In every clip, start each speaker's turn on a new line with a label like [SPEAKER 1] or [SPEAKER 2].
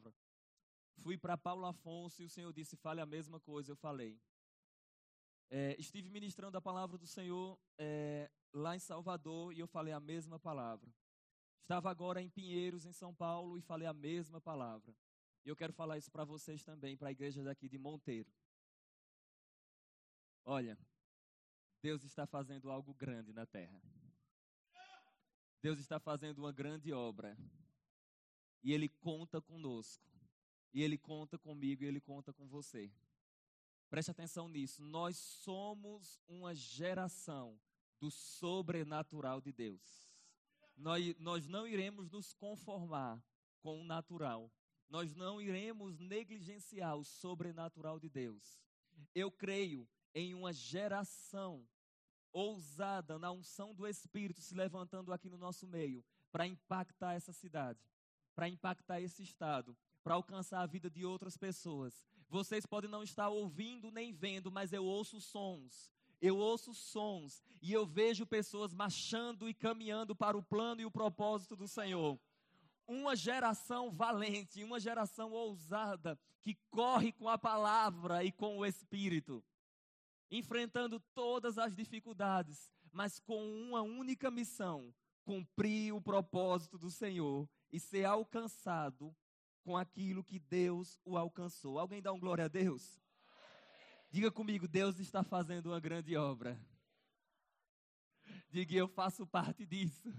[SPEAKER 1] palavra. Fui para Paulo Afonso e o Senhor disse: fale a mesma coisa. Eu falei. É, estive ministrando a palavra do Senhor é, lá em Salvador e eu falei a mesma palavra. Estava agora em Pinheiros, em São Paulo, e falei a mesma palavra. E eu quero falar isso para vocês também, para a igreja daqui de Monteiro. Olha, Deus está fazendo algo grande na terra. Deus está fazendo uma grande obra. E Ele conta conosco. E Ele conta comigo e Ele conta com você. Preste atenção nisso. Nós somos uma geração do sobrenatural de Deus. Nós, nós não iremos nos conformar com o natural. Nós não iremos negligenciar o sobrenatural de Deus. Eu creio em uma geração ousada na unção do Espírito se levantando aqui no nosso meio para impactar essa cidade, para impactar esse estado, para alcançar a vida de outras pessoas. Vocês podem não estar ouvindo nem vendo, mas eu ouço sons. Eu ouço sons e eu vejo pessoas marchando e caminhando para o plano e o propósito do Senhor. Uma geração valente, uma geração ousada que corre com a palavra e com o Espírito enfrentando todas as dificuldades, mas com uma única missão: cumprir o propósito do Senhor e ser alcançado com aquilo que Deus o alcançou. Alguém dá um glória a Deus? Diga comigo, Deus está fazendo uma grande obra. Diga, eu faço parte disso.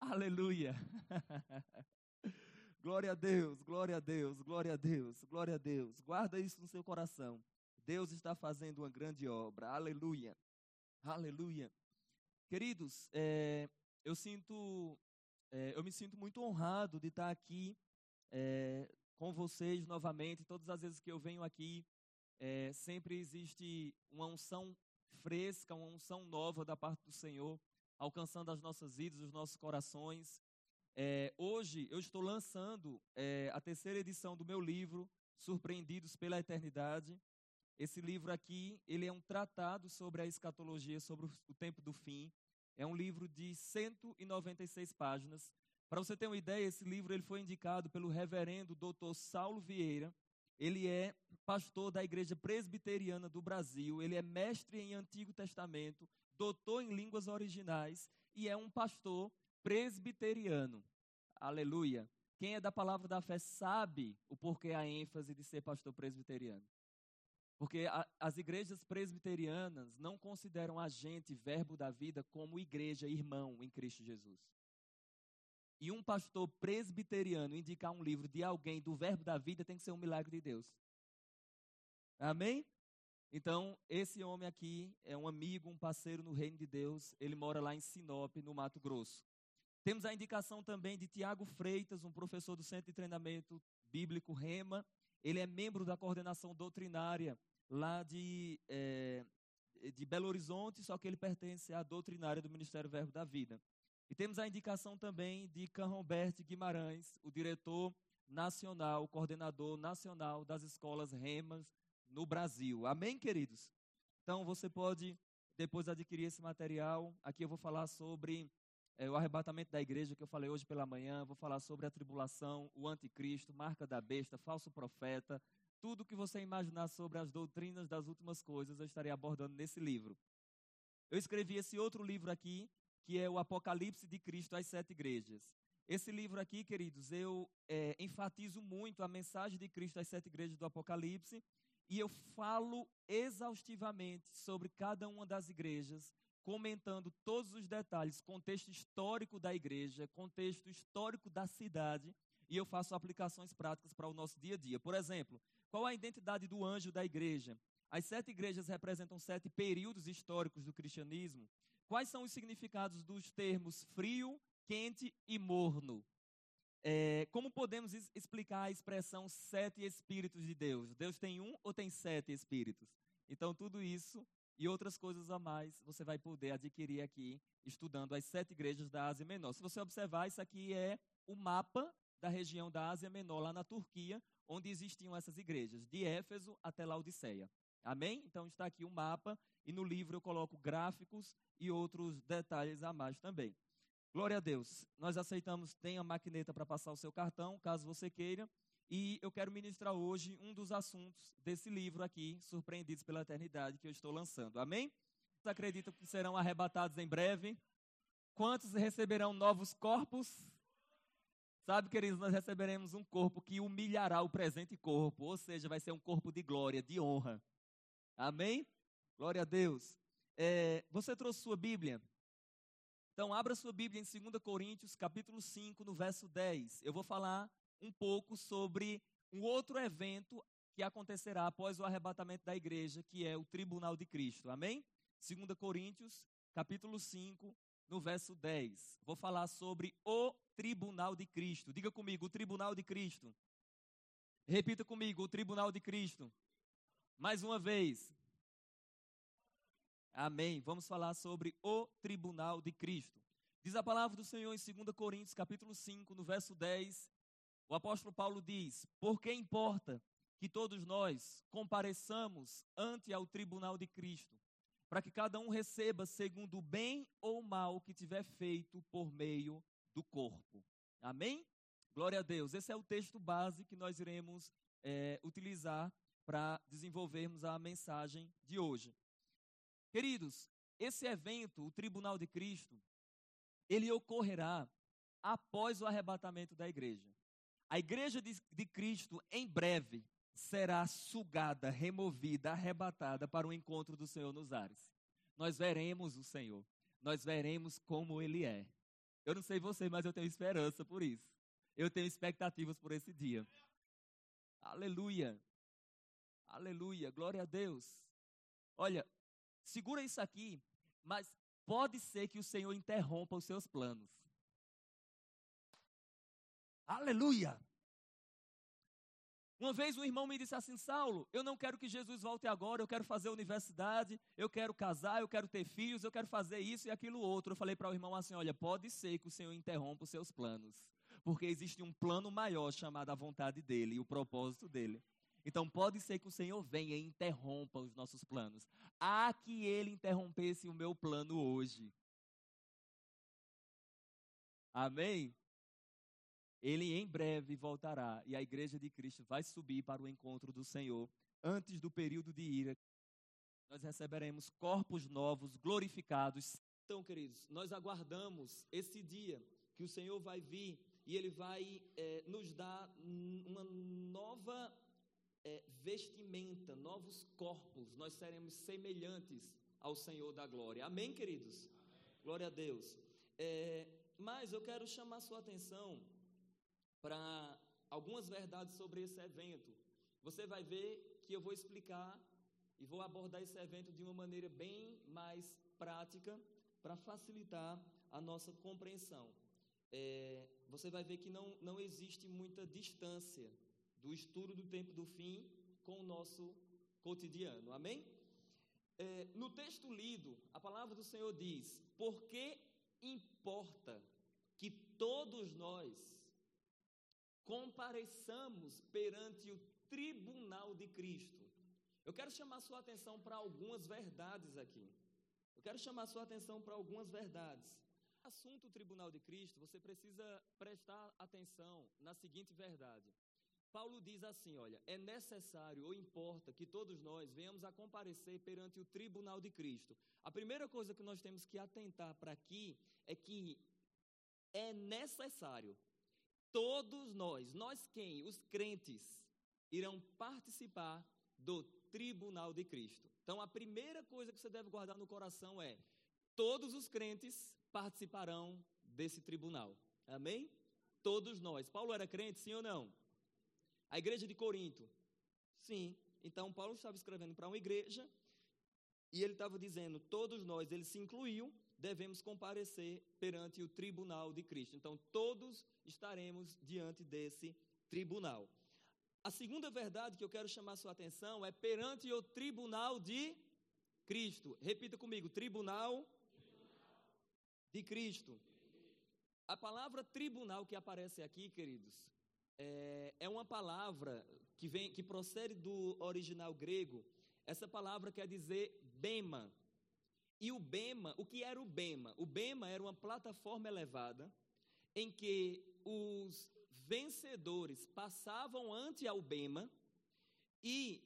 [SPEAKER 1] Aleluia. glória a Deus, glória a Deus, glória a Deus, glória a Deus. Guarda isso no seu coração. Deus está fazendo uma grande obra. Aleluia. Aleluia. Queridos, é, eu sinto, é, eu me sinto muito honrado de estar aqui é, com vocês novamente. Todas as vezes que eu venho aqui, é, sempre existe uma unção fresca, uma unção nova da parte do Senhor, alcançando as nossas vidas, os nossos corações. É, hoje eu estou lançando é, a terceira edição do meu livro, Surpreendidos pela Eternidade. Esse livro aqui, ele é um tratado sobre a escatologia, sobre o tempo do fim. É um livro de 196 páginas. Para você ter uma ideia, esse livro ele foi indicado pelo reverendo doutor Saulo Vieira. Ele é pastor da Igreja Presbiteriana do Brasil, ele é mestre em Antigo Testamento, doutor em línguas originais e é um pastor presbiteriano. Aleluia. Quem é da palavra da fé sabe o porquê a ênfase de ser pastor presbiteriano. Porque a, as igrejas presbiterianas não consideram a gente, verbo da vida, como igreja, irmão em Cristo Jesus. E um pastor presbiteriano indicar um livro de alguém do verbo da vida tem que ser um milagre de Deus. Amém? Então, esse homem aqui é um amigo, um parceiro no reino de Deus. Ele mora lá em Sinop, no Mato Grosso. Temos a indicação também de Tiago Freitas, um professor do Centro de Treinamento Bíblico Rema. Ele é membro da coordenação doutrinária lá de, é, de Belo Horizonte, só que ele pertence à doutrinária do Ministério Verbo da Vida. E temos a indicação também de Canromberto Guimarães, o diretor nacional, coordenador nacional das escolas REMAS no Brasil. Amém, queridos? Então você pode depois adquirir esse material. Aqui eu vou falar sobre é, o arrebatamento da igreja que eu falei hoje pela manhã. Vou falar sobre a tribulação, o anticristo, marca da besta, falso profeta, tudo que você imaginar sobre as doutrinas das últimas coisas, eu estarei abordando nesse livro. Eu escrevi esse outro livro aqui, que é o Apocalipse de Cristo às Sete Igrejas. Esse livro aqui, queridos, eu é, enfatizo muito a mensagem de Cristo às sete igrejas do Apocalipse e eu falo exaustivamente sobre cada uma das igrejas, comentando todos os detalhes, contexto histórico da igreja, contexto histórico da cidade, e eu faço aplicações práticas para o nosso dia a dia. Por exemplo, qual a identidade do anjo da igreja? As sete igrejas representam sete períodos históricos do cristianismo. Quais são os significados dos termos frio, quente e morno? É, como podemos explicar a expressão sete espíritos de Deus? Deus tem um ou tem sete espíritos? Então, tudo isso e outras coisas a mais você vai poder adquirir aqui, estudando as sete igrejas da Ásia Menor. Se você observar, isso aqui é o mapa da região da Ásia Menor, lá na Turquia, onde existiam essas igrejas, de Éfeso até Laodiceia. Amém? Então está aqui o mapa e no livro eu coloco gráficos e outros detalhes a mais também. Glória a Deus. Nós aceitamos, tem a maquineta para passar o seu cartão, caso você queira. E eu quero ministrar hoje um dos assuntos desse livro aqui, Surpreendidos pela Eternidade, que eu estou lançando. Amém? Vocês acreditam que serão arrebatados em breve? Quantos receberão novos corpos? Sabe, queridos, nós receberemos um corpo que humilhará o presente corpo, ou seja, vai ser um corpo de glória, de honra. Amém? Glória a Deus. É, você trouxe sua Bíblia? Então, abra sua Bíblia em 2 Coríntios, capítulo 5, no verso 10. Eu vou falar um pouco sobre um outro evento que acontecerá após o arrebatamento da igreja, que é o tribunal de Cristo. Amém? 2 Coríntios, capítulo 5, no verso 10. Vou falar sobre o tribunal de Cristo. Diga comigo, o tribunal de Cristo. Repita comigo, o tribunal de Cristo. Mais uma vez. Amém. Vamos falar sobre o tribunal de Cristo. Diz a palavra do Senhor em 2 Coríntios, capítulo 5, no verso 10. O apóstolo Paulo diz: Por que importa que todos nós compareçamos ante ao tribunal de Cristo, para que cada um receba segundo o bem ou mal que tiver feito por meio do corpo. Amém? Glória a Deus. Esse é o texto base que nós iremos é, utilizar para desenvolvermos a mensagem de hoje. Queridos, esse evento, o Tribunal de Cristo, ele ocorrerá após o arrebatamento da igreja. A igreja de, de Cristo, em breve, será sugada, removida, arrebatada para o encontro do Senhor nos ares. Nós veremos o Senhor, nós veremos como Ele é. Eu não sei você, mas eu tenho esperança por isso. Eu tenho expectativas por esse dia. Aleluia. Aleluia. Glória a Deus. Olha, segura isso aqui, mas pode ser que o Senhor interrompa os seus planos. Aleluia! Uma vez um irmão me disse assim: Saulo, eu não quero que Jesus volte agora, eu quero fazer universidade, eu quero casar, eu quero ter filhos, eu quero fazer isso e aquilo outro. Eu falei para o irmão assim: olha, pode ser que o Senhor interrompa os seus planos, porque existe um plano maior chamado a vontade dele e o propósito dele. Então pode ser que o Senhor venha e interrompa os nossos planos. Há que ele interrompesse o meu plano hoje. Amém? Ele em breve voltará e a igreja de Cristo vai subir para o encontro do Senhor antes do período de ira. Nós receberemos corpos novos, glorificados. Então, queridos, nós aguardamos esse dia que o Senhor vai vir e Ele vai é, nos dar uma nova é, vestimenta, novos corpos. Nós seremos semelhantes ao Senhor da glória. Amém, queridos? Amém. Glória a Deus. É, mas eu quero chamar sua atenção para algumas verdades sobre esse evento. Você vai ver que eu vou explicar e vou abordar esse evento de uma maneira bem mais prática para facilitar a nossa compreensão. É, você vai ver que não, não existe muita distância do estudo do tempo do fim com o nosso cotidiano. Amém? É, no texto lido, a palavra do Senhor diz: Porque importa que todos nós compareçamos perante o tribunal de Cristo. Eu quero chamar sua atenção para algumas verdades aqui. Eu quero chamar sua atenção para algumas verdades. Assunto tribunal de Cristo, você precisa prestar atenção na seguinte verdade. Paulo diz assim: olha, é necessário ou importa que todos nós venhamos a comparecer perante o tribunal de Cristo. A primeira coisa que nós temos que atentar para aqui é que é necessário Todos nós, nós quem? Os crentes, irão participar do tribunal de Cristo. Então, a primeira coisa que você deve guardar no coração é: todos os crentes participarão desse tribunal. Amém? Todos nós. Paulo era crente, sim ou não? A igreja de Corinto? Sim. Então, Paulo estava escrevendo para uma igreja e ele estava dizendo: todos nós, ele se incluiu, devemos comparecer perante o tribunal de Cristo. Então, todos estaremos diante desse tribunal. A segunda verdade que eu quero chamar sua atenção é perante o tribunal de Cristo. Repita comigo: tribunal, de Cristo. A palavra tribunal que aparece aqui, queridos, é, é uma palavra que, vem, que procede do original grego. Essa palavra quer dizer bema. E o Bema, o que era o Bema? O Bema era uma plataforma elevada em que os vencedores passavam ante ao Bema e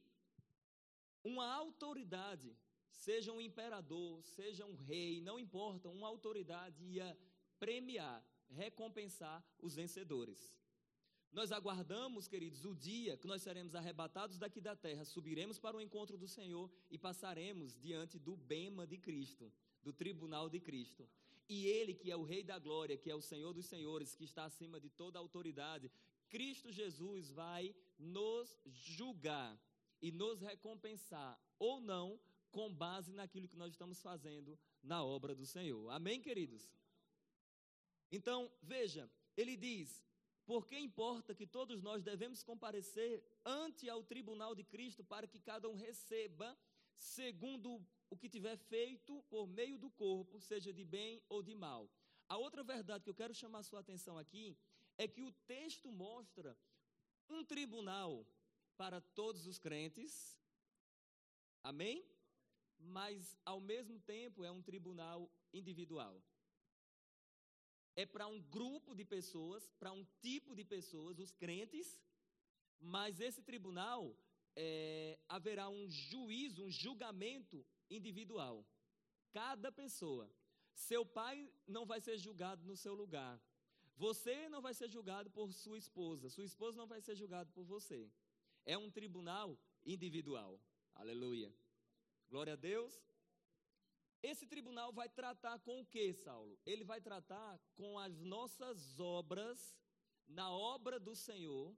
[SPEAKER 1] uma autoridade, seja um imperador, seja um rei, não importa, uma autoridade ia premiar, recompensar os vencedores. Nós aguardamos, queridos, o dia que nós seremos arrebatados daqui da terra, subiremos para o encontro do Senhor e passaremos diante do bema de Cristo, do tribunal de Cristo. E Ele, que é o Rei da Glória, que é o Senhor dos Senhores, que está acima de toda autoridade, Cristo Jesus vai nos julgar e nos recompensar, ou não, com base naquilo que nós estamos fazendo na obra do Senhor. Amém, queridos? Então, veja, ele diz: porque importa que todos nós devemos comparecer ante ao tribunal de Cristo para que cada um receba segundo o que tiver feito por meio do corpo, seja de bem ou de mal. A outra verdade que eu quero chamar a sua atenção aqui é que o texto mostra um tribunal para todos os crentes. Amém? Mas ao mesmo tempo é um tribunal individual é para um grupo de pessoas, para um tipo de pessoas, os crentes, mas esse tribunal é, haverá um juízo, um julgamento individual. Cada pessoa. Seu pai não vai ser julgado no seu lugar. Você não vai ser julgado por sua esposa. Sua esposa não vai ser julgada por você. É um tribunal individual. Aleluia. Glória a Deus. Esse tribunal vai tratar com o que, Saulo? Ele vai tratar com as nossas obras na obra do Senhor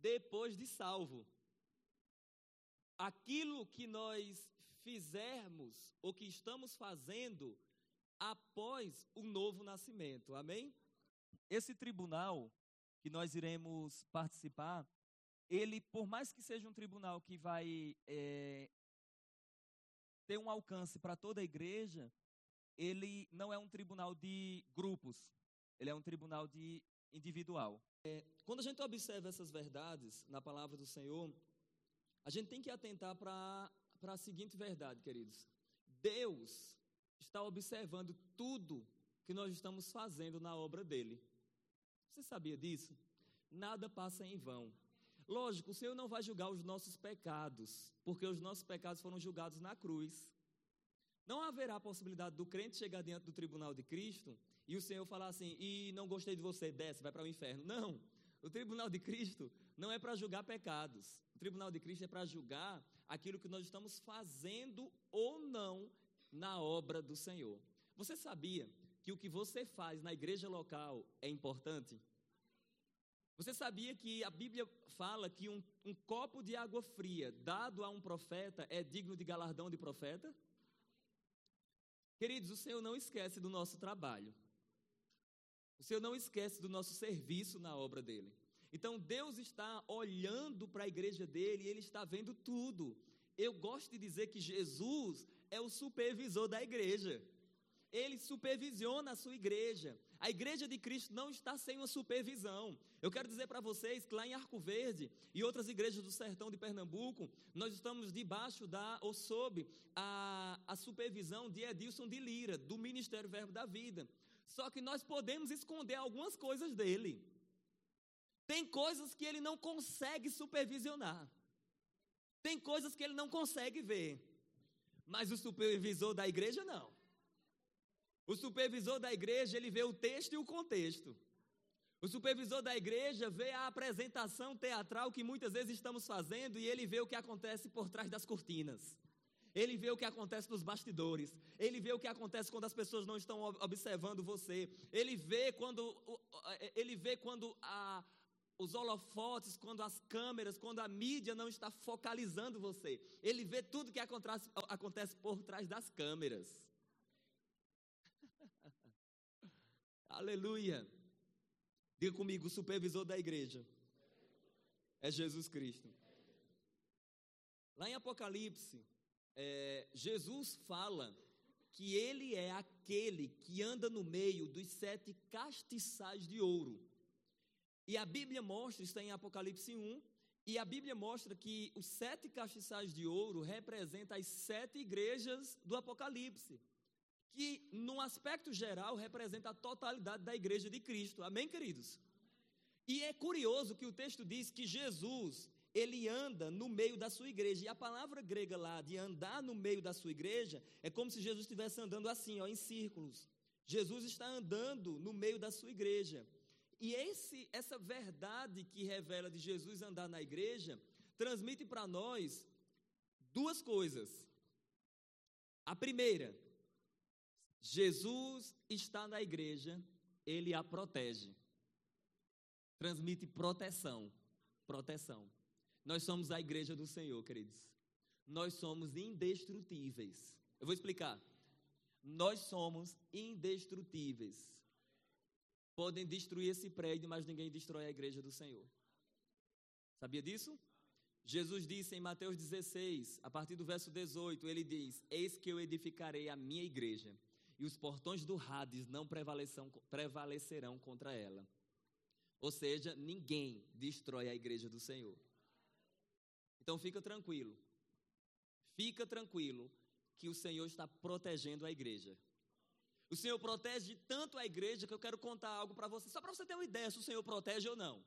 [SPEAKER 1] depois de salvo. Aquilo que nós fizermos ou que estamos fazendo após o novo nascimento. Amém? Esse tribunal que nós iremos participar, ele, por mais que seja um tribunal que vai é, ter um alcance para toda a igreja, ele não é um tribunal de grupos, ele é um tribunal de individual. É, quando a gente observa essas verdades na palavra do Senhor, a gente tem que atentar para a seguinte verdade, queridos. Deus está observando tudo que nós estamos fazendo na obra dele. Você sabia disso? Nada passa em vão. Lógico, o Senhor não vai julgar os nossos pecados, porque os nossos pecados foram julgados na cruz. Não haverá possibilidade do crente chegar diante do tribunal de Cristo e o Senhor falar assim: e não gostei de você, desce, vai para o inferno. Não. O tribunal de Cristo não é para julgar pecados. O tribunal de Cristo é para julgar aquilo que nós estamos fazendo ou não na obra do Senhor. Você sabia que o que você faz na igreja local é importante? Você sabia que a Bíblia fala que um, um, copo de água fria dado a um profeta é digno de galardão de profeta? Queridos, o Senhor não esquece do nosso trabalho. O Senhor não esquece do nosso serviço na obra dele. Então Deus está olhando para a igreja dele e ele está vendo tudo. Eu gosto de dizer que Jesus é o supervisor da igreja ele supervisiona a sua igreja. A igreja de Cristo não está sem uma supervisão. Eu quero dizer para vocês que lá em Arco Verde e outras igrejas do sertão de Pernambuco, nós estamos debaixo da, ou sob a, a supervisão de Edilson de Lira, do Ministério Verbo da Vida. Só que nós podemos esconder algumas coisas dele. Tem coisas que ele não consegue supervisionar. Tem coisas que ele não consegue ver. Mas o supervisor da igreja não. O supervisor da igreja, ele vê o texto e o contexto. O supervisor da igreja vê a apresentação teatral que muitas vezes estamos fazendo e ele vê o que acontece por trás das cortinas. Ele vê o que acontece nos bastidores. Ele vê o que acontece quando as pessoas não estão observando você. Ele vê quando, ele vê quando a, os holofotes, quando as câmeras, quando a mídia não está focalizando você. Ele vê tudo que acontece, acontece por trás das câmeras. Aleluia. Diga comigo, o supervisor da igreja é Jesus Cristo. Lá em Apocalipse, é, Jesus fala que ele é aquele que anda no meio dos sete castiçais de ouro. E a Bíblia mostra, está em Apocalipse 1, e a Bíblia mostra que os sete castiçais de ouro representam as sete igrejas do Apocalipse. Que, num aspecto geral, representa a totalidade da igreja de Cristo. Amém, queridos? E é curioso que o texto diz que Jesus, ele anda no meio da sua igreja. E a palavra grega lá de andar no meio da sua igreja é como se Jesus estivesse andando assim, ó, em círculos. Jesus está andando no meio da sua igreja. E esse, essa verdade que revela de Jesus andar na igreja transmite para nós duas coisas. A primeira, Jesus está na igreja, ele a protege. Transmite proteção. Proteção. Nós somos a igreja do Senhor, queridos. Nós somos indestrutíveis. Eu vou explicar. Nós somos indestrutíveis. Podem destruir esse prédio, mas ninguém destrói a igreja do Senhor. Sabia disso? Jesus disse em Mateus 16, a partir do verso 18, ele diz: Eis que eu edificarei a minha igreja, e os portões do Hades não prevalecerão contra ela. Ou seja, ninguém destrói a igreja do Senhor. Então fica tranquilo. Fica tranquilo que o Senhor está protegendo a igreja. O Senhor protege tanto a igreja que eu quero contar algo para você, só para você ter uma ideia se o Senhor protege ou não.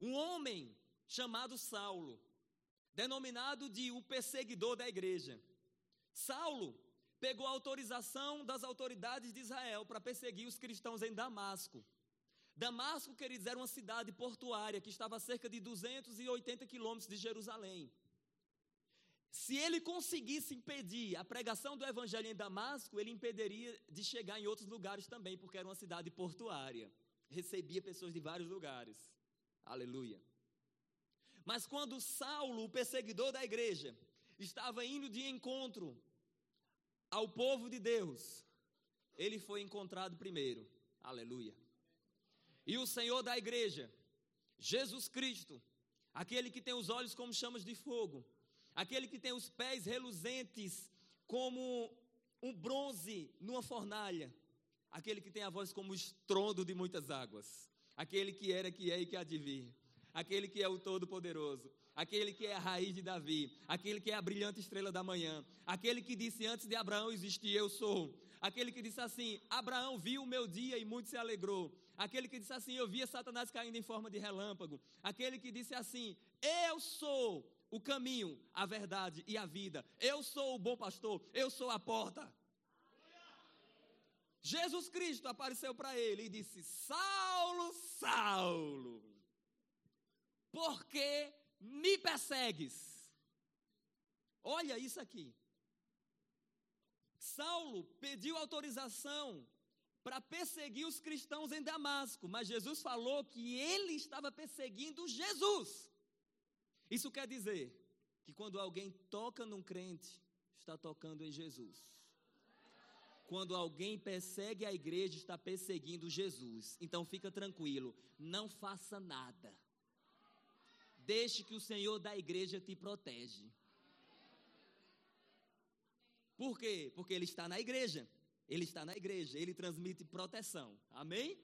[SPEAKER 1] Um homem chamado Saulo, denominado de o perseguidor da igreja. Saulo pegou autorização das autoridades de Israel para perseguir os cristãos em Damasco. Damasco, queridos, era uma cidade portuária que estava a cerca de 280 quilômetros de Jerusalém. Se ele conseguisse impedir a pregação do evangelho em Damasco, ele impediria de chegar em outros lugares também, porque era uma cidade portuária. Recebia pessoas de vários lugares. Aleluia. Mas quando Saulo, o perseguidor da igreja, estava indo de encontro ao povo de Deus, ele foi encontrado primeiro. Aleluia. E o Senhor da igreja, Jesus Cristo, aquele que tem os olhos como chamas de fogo, aquele que tem os pés reluzentes como um bronze numa fornalha, aquele que tem a voz como o estrondo de muitas águas, aquele que era, que é e que há de vir, aquele que é o Todo-Poderoso, aquele que é a raiz de Davi, aquele que é a brilhante estrela da manhã, aquele que disse antes de Abraão existir eu sou, aquele que disse assim: Abraão viu o meu dia e muito se alegrou, aquele que disse assim: Eu via Satanás caindo em forma de relâmpago, aquele que disse assim: Eu sou o caminho, a verdade e a vida, eu sou o bom pastor, eu sou a porta. Jesus Cristo apareceu para ele e disse: Saulo, Saulo porque me persegues. Olha isso aqui. Saulo pediu autorização para perseguir os cristãos em Damasco, mas Jesus falou que ele estava perseguindo Jesus. Isso quer dizer que quando alguém toca num crente, está tocando em Jesus. Quando alguém persegue a igreja, está perseguindo Jesus. Então fica tranquilo, não faça nada. Deixe que o Senhor da igreja te protege. Por quê? Porque ele está na igreja. Ele está na igreja, ele transmite proteção. Amém?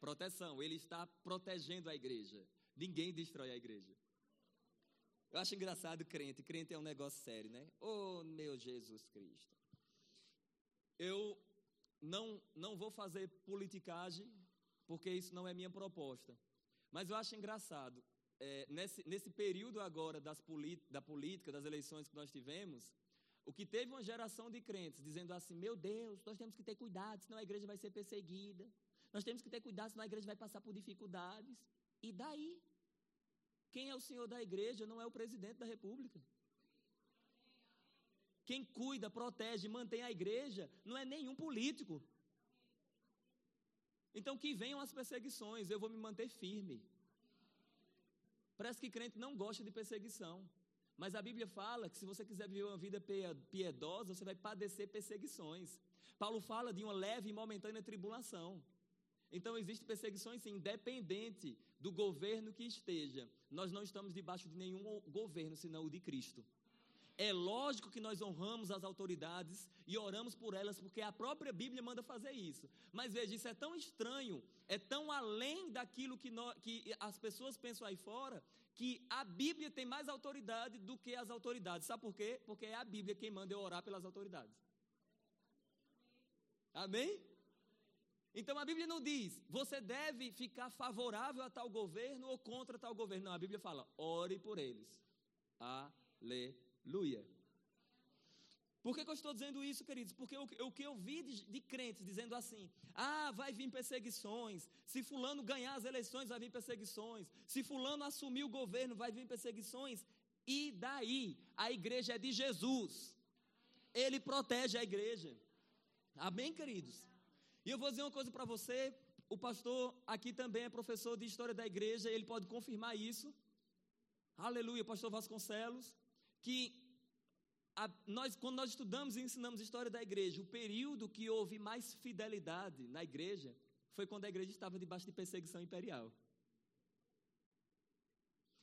[SPEAKER 1] Proteção, ele está protegendo a igreja. Ninguém destrói a igreja. Eu acho engraçado crente, crente é um negócio sério, né? Oh, meu Jesus Cristo. Eu não não vou fazer politicagem, porque isso não é minha proposta. Mas eu acho engraçado é, nesse, nesse período agora das da política, das eleições que nós tivemos, o que teve uma geração de crentes dizendo assim: meu Deus, nós temos que ter cuidado, senão a igreja vai ser perseguida. Nós temos que ter cuidado, senão a igreja vai passar por dificuldades. E daí? Quem é o senhor da igreja não é o presidente da república. Quem cuida, protege, mantém a igreja não é nenhum político. Então, que venham as perseguições, eu vou me manter firme. Parece que crente não gosta de perseguição. Mas a Bíblia fala que se você quiser viver uma vida piedosa, você vai padecer perseguições. Paulo fala de uma leve e momentânea tribulação. Então existem perseguições sim, independente do governo que esteja. Nós não estamos debaixo de nenhum governo senão o de Cristo. É lógico que nós honramos as autoridades e oramos por elas, porque a própria Bíblia manda fazer isso. Mas veja, isso é tão estranho, é tão além daquilo que, nós, que as pessoas pensam aí fora, que a Bíblia tem mais autoridade do que as autoridades. Sabe por quê? Porque é a Bíblia quem manda eu orar pelas autoridades. Amém? Então a Bíblia não diz, você deve ficar favorável a tal governo ou contra tal governo. Não, a Bíblia fala, ore por eles. Aleluia. Por que, que eu estou dizendo isso, queridos? Porque o, o que eu vi de, de, crentes dizendo assim: ah, vai vir perseguições. Se Fulano ganhar as eleições, vai vir perseguições. Se Fulano assumir o governo, vai vir perseguições. E daí? A igreja é de Jesus. Ele protege a igreja. Amém, queridos? E eu vou dizer uma coisa para você. O pastor aqui também é professor de história da igreja, ele pode confirmar isso. Aleluia, pastor Vasconcelos. Que a, nós, quando nós estudamos e ensinamos história da igreja, o período que houve mais fidelidade na igreja foi quando a igreja estava debaixo de perseguição imperial.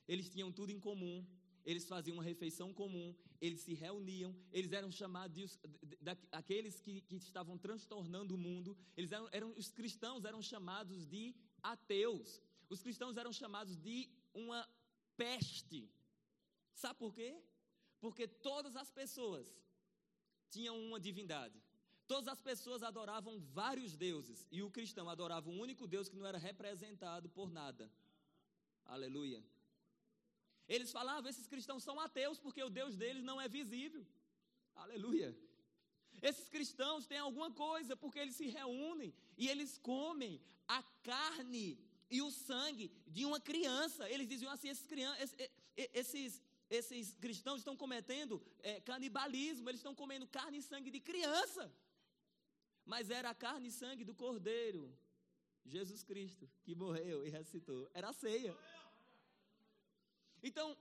[SPEAKER 1] Eles tinham tudo em comum, eles faziam uma refeição comum, eles se reuniam, eles eram chamados de, de, de, aqueles que, que, estavam transtornando o mundo, eles eram, eram, os cristãos eram chamados de ateus, os cristãos eram chamados de uma peste. Sabe por quê? Porque todas as pessoas tinham uma divindade. Todas as pessoas adoravam vários deuses e o cristão adorava um único Deus que não era representado por nada. Aleluia. Eles falavam, esses cristãos são ateus porque o Deus deles não é visível. Aleluia. Esses cristãos têm alguma coisa porque eles se reúnem e eles comem a carne e o sangue de uma criança. Eles diziam assim: esses, esses, esses cristãos estão cometendo é, canibalismo, eles estão comendo carne e sangue de criança. Mas era a carne e sangue do Cordeiro, Jesus Cristo, que morreu e ressuscitou. Era a ceia. Então,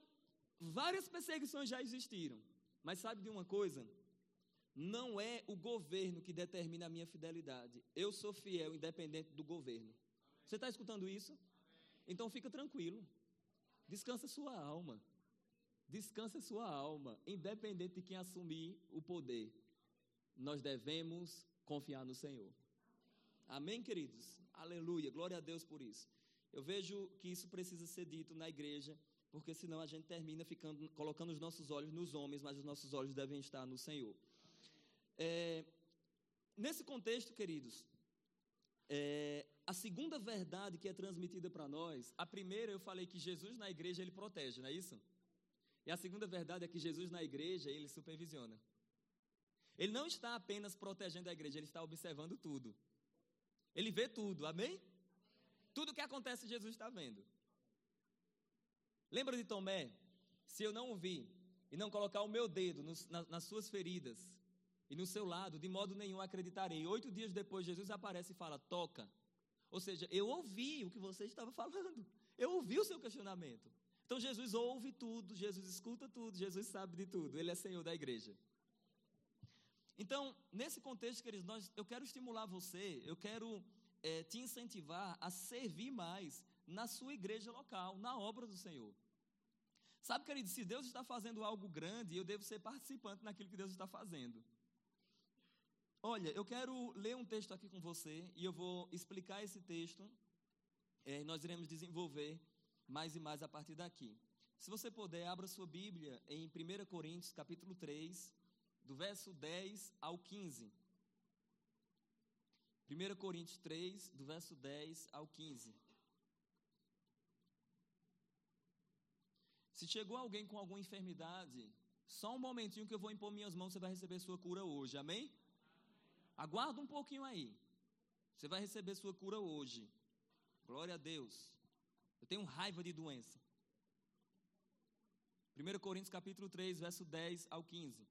[SPEAKER 1] várias perseguições já existiram. Mas sabe de uma coisa? Não é o governo que determina a minha fidelidade. Eu sou fiel independente do governo. Você está escutando isso? Então fica tranquilo. Descansa sua alma. Descansa sua alma, independente de quem assumir o poder. Nós devemos confiar no Senhor. Amém, queridos? Aleluia. Glória a Deus por isso. Eu vejo que isso precisa ser dito na igreja porque senão a gente termina ficando colocando os nossos olhos nos homens, mas os nossos olhos devem estar no Senhor. É, nesse contexto, queridos, é, a segunda verdade que é transmitida para nós, a primeira eu falei que Jesus na igreja ele protege, não é isso? E a segunda verdade é que Jesus na igreja ele supervisiona. Ele não está apenas protegendo a igreja, ele está observando tudo. Ele vê tudo, amém? Tudo que acontece, Jesus está vendo. Lembra de Tomé? Se eu não ouvir e não colocar o meu dedo nos, na, nas suas feridas e no seu lado, de modo nenhum acreditarei. Oito dias depois, Jesus aparece e fala: toca. Ou seja, eu ouvi o que você estava falando. Eu ouvi o seu questionamento. Então Jesus ouve tudo, Jesus escuta tudo, Jesus sabe de tudo. Ele é Senhor da igreja. Então, nesse contexto, queridos, nós, eu quero estimular você, eu quero é, te incentivar a servir mais na sua igreja local, na obra do Senhor. Sabe, querido, se Deus está fazendo algo grande, eu devo ser participante naquilo que Deus está fazendo. Olha, eu quero ler um texto aqui com você e eu vou explicar esse texto. É, nós iremos desenvolver mais e mais a partir daqui. Se você puder, abra sua Bíblia em 1 Coríntios, capítulo 3, do verso 10 ao 15. 1 Coríntios 3, do verso 10 ao 15. Se chegou alguém com alguma enfermidade, só um momentinho que eu vou impor minhas mãos, você vai receber sua cura hoje, amém? Aguarda um pouquinho aí. Você vai receber sua cura hoje. Glória a Deus. Eu tenho raiva de doença. 1 Coríntios capítulo 3, verso 10 ao 15.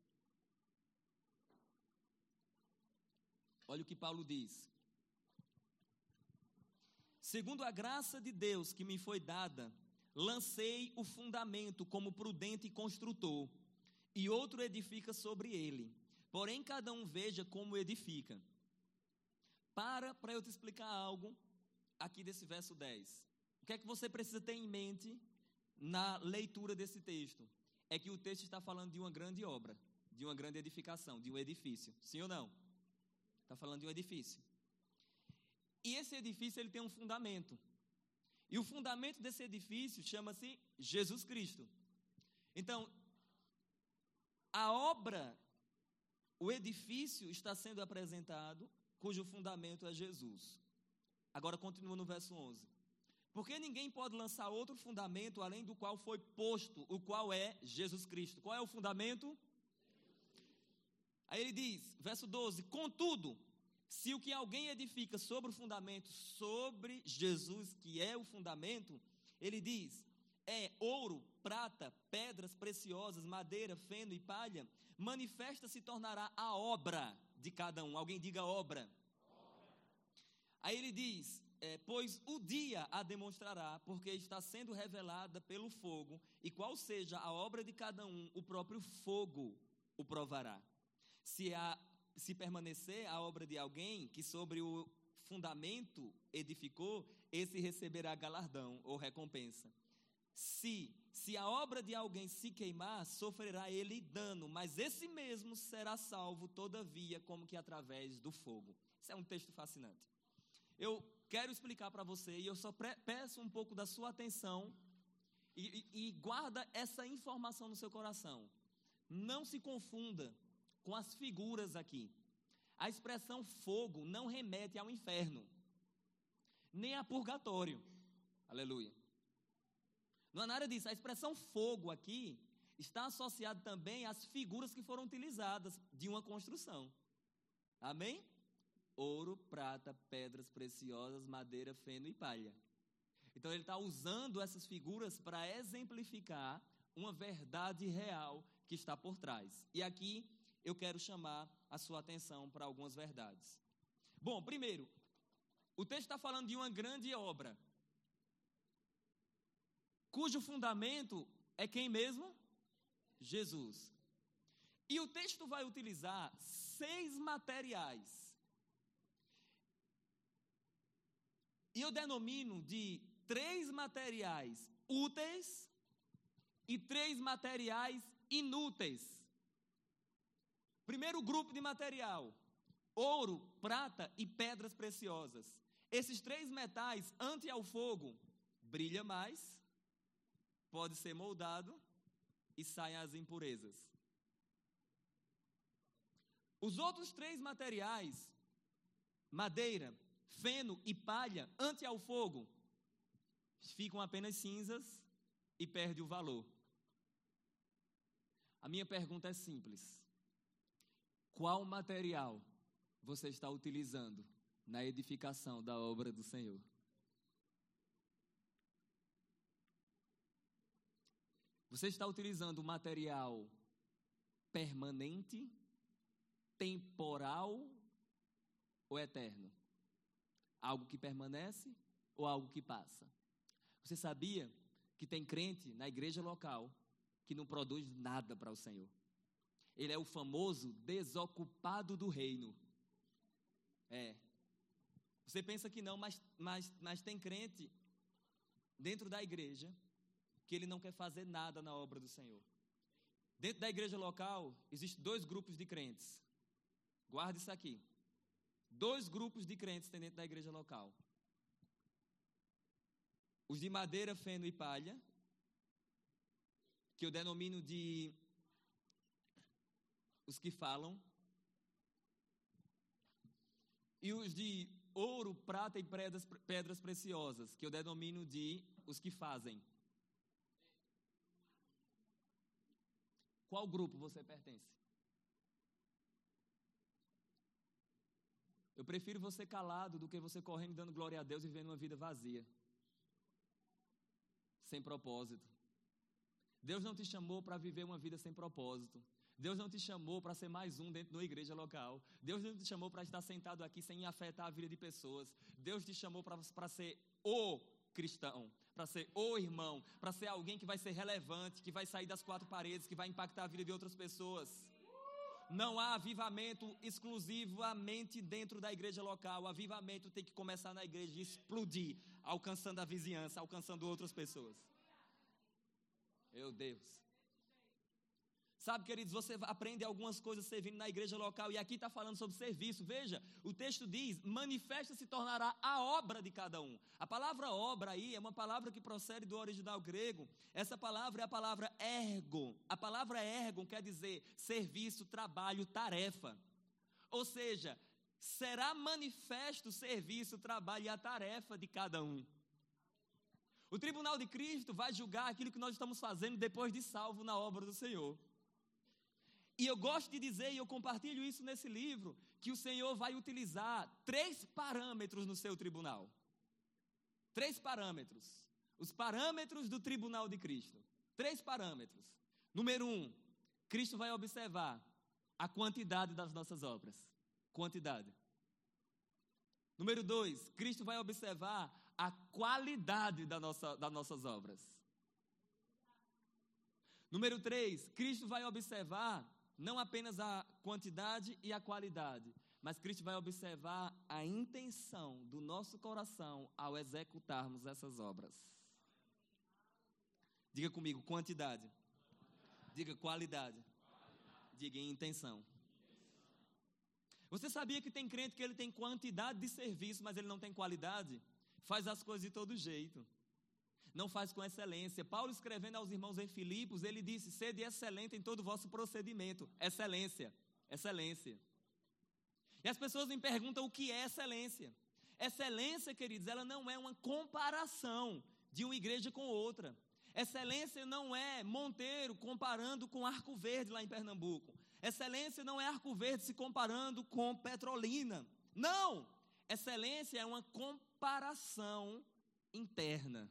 [SPEAKER 1] Olha o que Paulo diz. Segundo a graça de Deus que me foi dada, Lancei o fundamento como prudente construtor, e outro edifica sobre ele. Porém, cada um veja como edifica. Para para eu te explicar algo aqui desse verso 10. Que é que você precisa ter em mente na leitura desse texto? É que o texto está falando de uma grande obra, de uma grande edificação, de um edifício. Sim ou não? Está falando de um edifício. E esse edifício ele tem um fundamento. E o fundamento desse edifício chama-se Jesus Cristo. Então, a obra, o edifício está sendo apresentado cujo fundamento é Jesus. Agora continua no verso 11. Porque ninguém pode lançar outro fundamento além do qual foi posto, o qual é Jesus Cristo. Qual é o fundamento? Aí ele diz, verso 12: Contudo, se o que alguém edifica sobre o fundamento, sobre Jesus, que é o fundamento, ele diz: é ouro, prata, pedras preciosas, madeira, feno e palha, manifesta se tornará a obra de cada um. Alguém diga obra. obra. Aí ele diz: é, pois o dia a demonstrará, porque está sendo revelada pelo fogo, e qual seja a obra de cada um, o próprio fogo o provará. Se, a, se permanecer a obra de alguém que sobre o fundamento edificou, esse receberá galardão ou recompensa. Se, se a obra de alguém se queimar, sofrerá ele dano, mas esse mesmo será salvo, todavia, como que através do fogo. Isso é um texto fascinante. Eu quero explicar para você, e eu só peço um pouco da sua atenção, e, e, e guarda essa informação no seu coração. Não se confunda com as figuras aqui. A expressão fogo não remete ao inferno, nem a purgatório. Aleluia. Não é nada disso. A expressão fogo aqui está associada também às figuras que foram utilizadas de uma construção. Amém? Ouro, prata, pedras preciosas, madeira, feno e palha. Então ele está usando essas figuras para exemplificar uma verdade real que está por trás. E aqui eu quero chamar a sua atenção para algumas verdades. Bom, primeiro, o texto está falando de uma grande obra cujo fundamento é quem mesmo? Jesus. E o texto vai utilizar seis materiais. E eu denomino de três materiais úteis e três materiais inúteis. Primeiro grupo de material: ouro, prata e pedras preciosas. Esses três metais, ante ao fogo, brilha mais, pode ser moldado e saem as impurezas. Os outros três materiais, madeira, feno e palha, ante ao fogo, ficam apenas cinzas e perde o valor. A minha pergunta é simples: qual material você está utilizando na edificação da obra do Senhor? Você está utilizando material permanente, temporal ou eterno? Algo que permanece ou algo que passa? Você sabia que tem crente na igreja local que não produz nada para o Senhor? Ele é o famoso desocupado do reino. É. Você pensa que não, mas, mas, mas tem crente dentro da igreja que ele não quer fazer nada na obra do Senhor. Dentro da igreja local, existem dois grupos de crentes. Guarde isso aqui. Dois grupos de crentes tem dentro da igreja local. Os de madeira, feno e palha, que eu denomino de os que falam, e os de ouro, prata e pedras, pedras preciosas, que eu denomino de os que fazem. Qual grupo você pertence? Eu prefiro você calado do que você correndo dando glória a Deus e vivendo uma vida vazia. Sem propósito. Deus não te chamou para viver uma vida sem propósito. Deus não te chamou para ser mais um dentro da igreja local. Deus não te chamou para estar sentado aqui sem afetar a vida de pessoas. Deus te chamou para ser o cristão, para ser o irmão, para ser alguém que vai ser relevante, que vai sair das quatro paredes, que vai impactar a vida de outras pessoas. Não há avivamento exclusivamente dentro da igreja local. O avivamento tem que começar na igreja e explodir, alcançando a vizinhança, alcançando outras pessoas. Meu Deus. Sabe, queridos, você aprende algumas coisas servindo na igreja local, e aqui está falando sobre serviço. Veja, o texto diz: manifesta se tornará a obra de cada um. A palavra obra aí é uma palavra que procede do original grego. Essa palavra é a palavra ergo. A palavra ergo quer dizer serviço, trabalho, tarefa. Ou seja, será manifesto o serviço, o trabalho e a tarefa de cada um. O tribunal de Cristo vai julgar aquilo que nós estamos fazendo depois de salvo na obra do Senhor. E eu gosto de dizer, e eu compartilho isso nesse livro, que o Senhor vai utilizar três parâmetros no seu tribunal. Três parâmetros. Os parâmetros do tribunal de Cristo. Três parâmetros. Número um, Cristo vai observar a quantidade das nossas obras. Quantidade. Número dois, Cristo vai observar a qualidade da nossa, das nossas obras. Número três, Cristo vai observar não apenas a quantidade e a qualidade, mas Cristo vai observar a intenção do nosso coração ao executarmos essas obras. Diga comigo, quantidade. Diga qualidade. Diga intenção. Você sabia que tem crente que ele tem quantidade de serviço, mas ele não tem qualidade? Faz as coisas de todo jeito não faz com excelência. Paulo escrevendo aos irmãos em Filipos, ele disse: "Sede excelente em todo o vosso procedimento". Excelência, excelência. E as pessoas me perguntam o que é excelência. Excelência, queridos, ela não é uma comparação de uma igreja com outra. Excelência não é Monteiro comparando com Arco Verde lá em Pernambuco. Excelência não é Arco Verde se comparando com Petrolina. Não! Excelência é uma comparação interna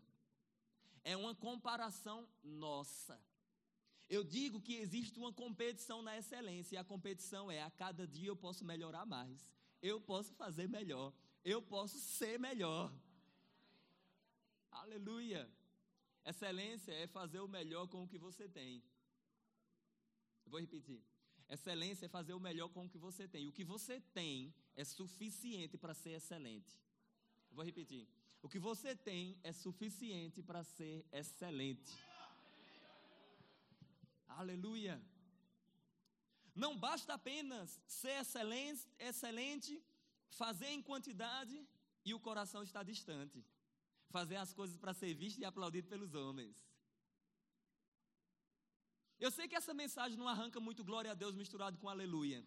[SPEAKER 1] é uma comparação nossa. Eu digo que existe uma competição na excelência, e a competição é a cada dia eu posso melhorar mais, eu posso fazer melhor, eu posso ser melhor. Aleluia! Excelência é fazer o melhor com o que você tem. Eu vou repetir. Excelência é fazer o melhor com o que você tem. O que você tem é suficiente para ser excelente. Eu vou repetir. O que você tem é suficiente para ser excelente. Aleluia. Não basta apenas ser excelente, excelente, fazer em quantidade e o coração está distante. Fazer as coisas para ser visto e aplaudido pelos homens. Eu sei que essa mensagem não arranca muito glória a Deus misturado com aleluia.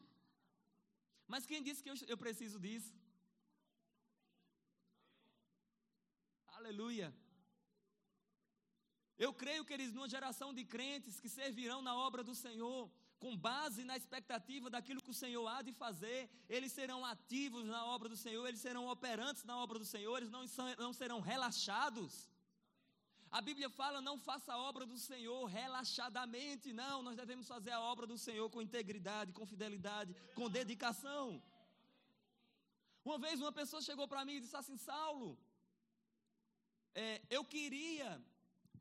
[SPEAKER 1] Mas quem disse que eu, eu preciso disso? Aleluia. Eu creio, queridos, numa geração de crentes que servirão na obra do Senhor, com base na expectativa daquilo que o Senhor há de fazer, eles serão ativos na obra do Senhor, eles serão operantes na obra do Senhor, eles não, não serão relaxados. A Bíblia fala: não faça a obra do Senhor relaxadamente, não, nós devemos fazer a obra do Senhor com integridade, com fidelidade, com dedicação. Uma vez uma pessoa chegou para mim e disse assim: Saulo, é, eu queria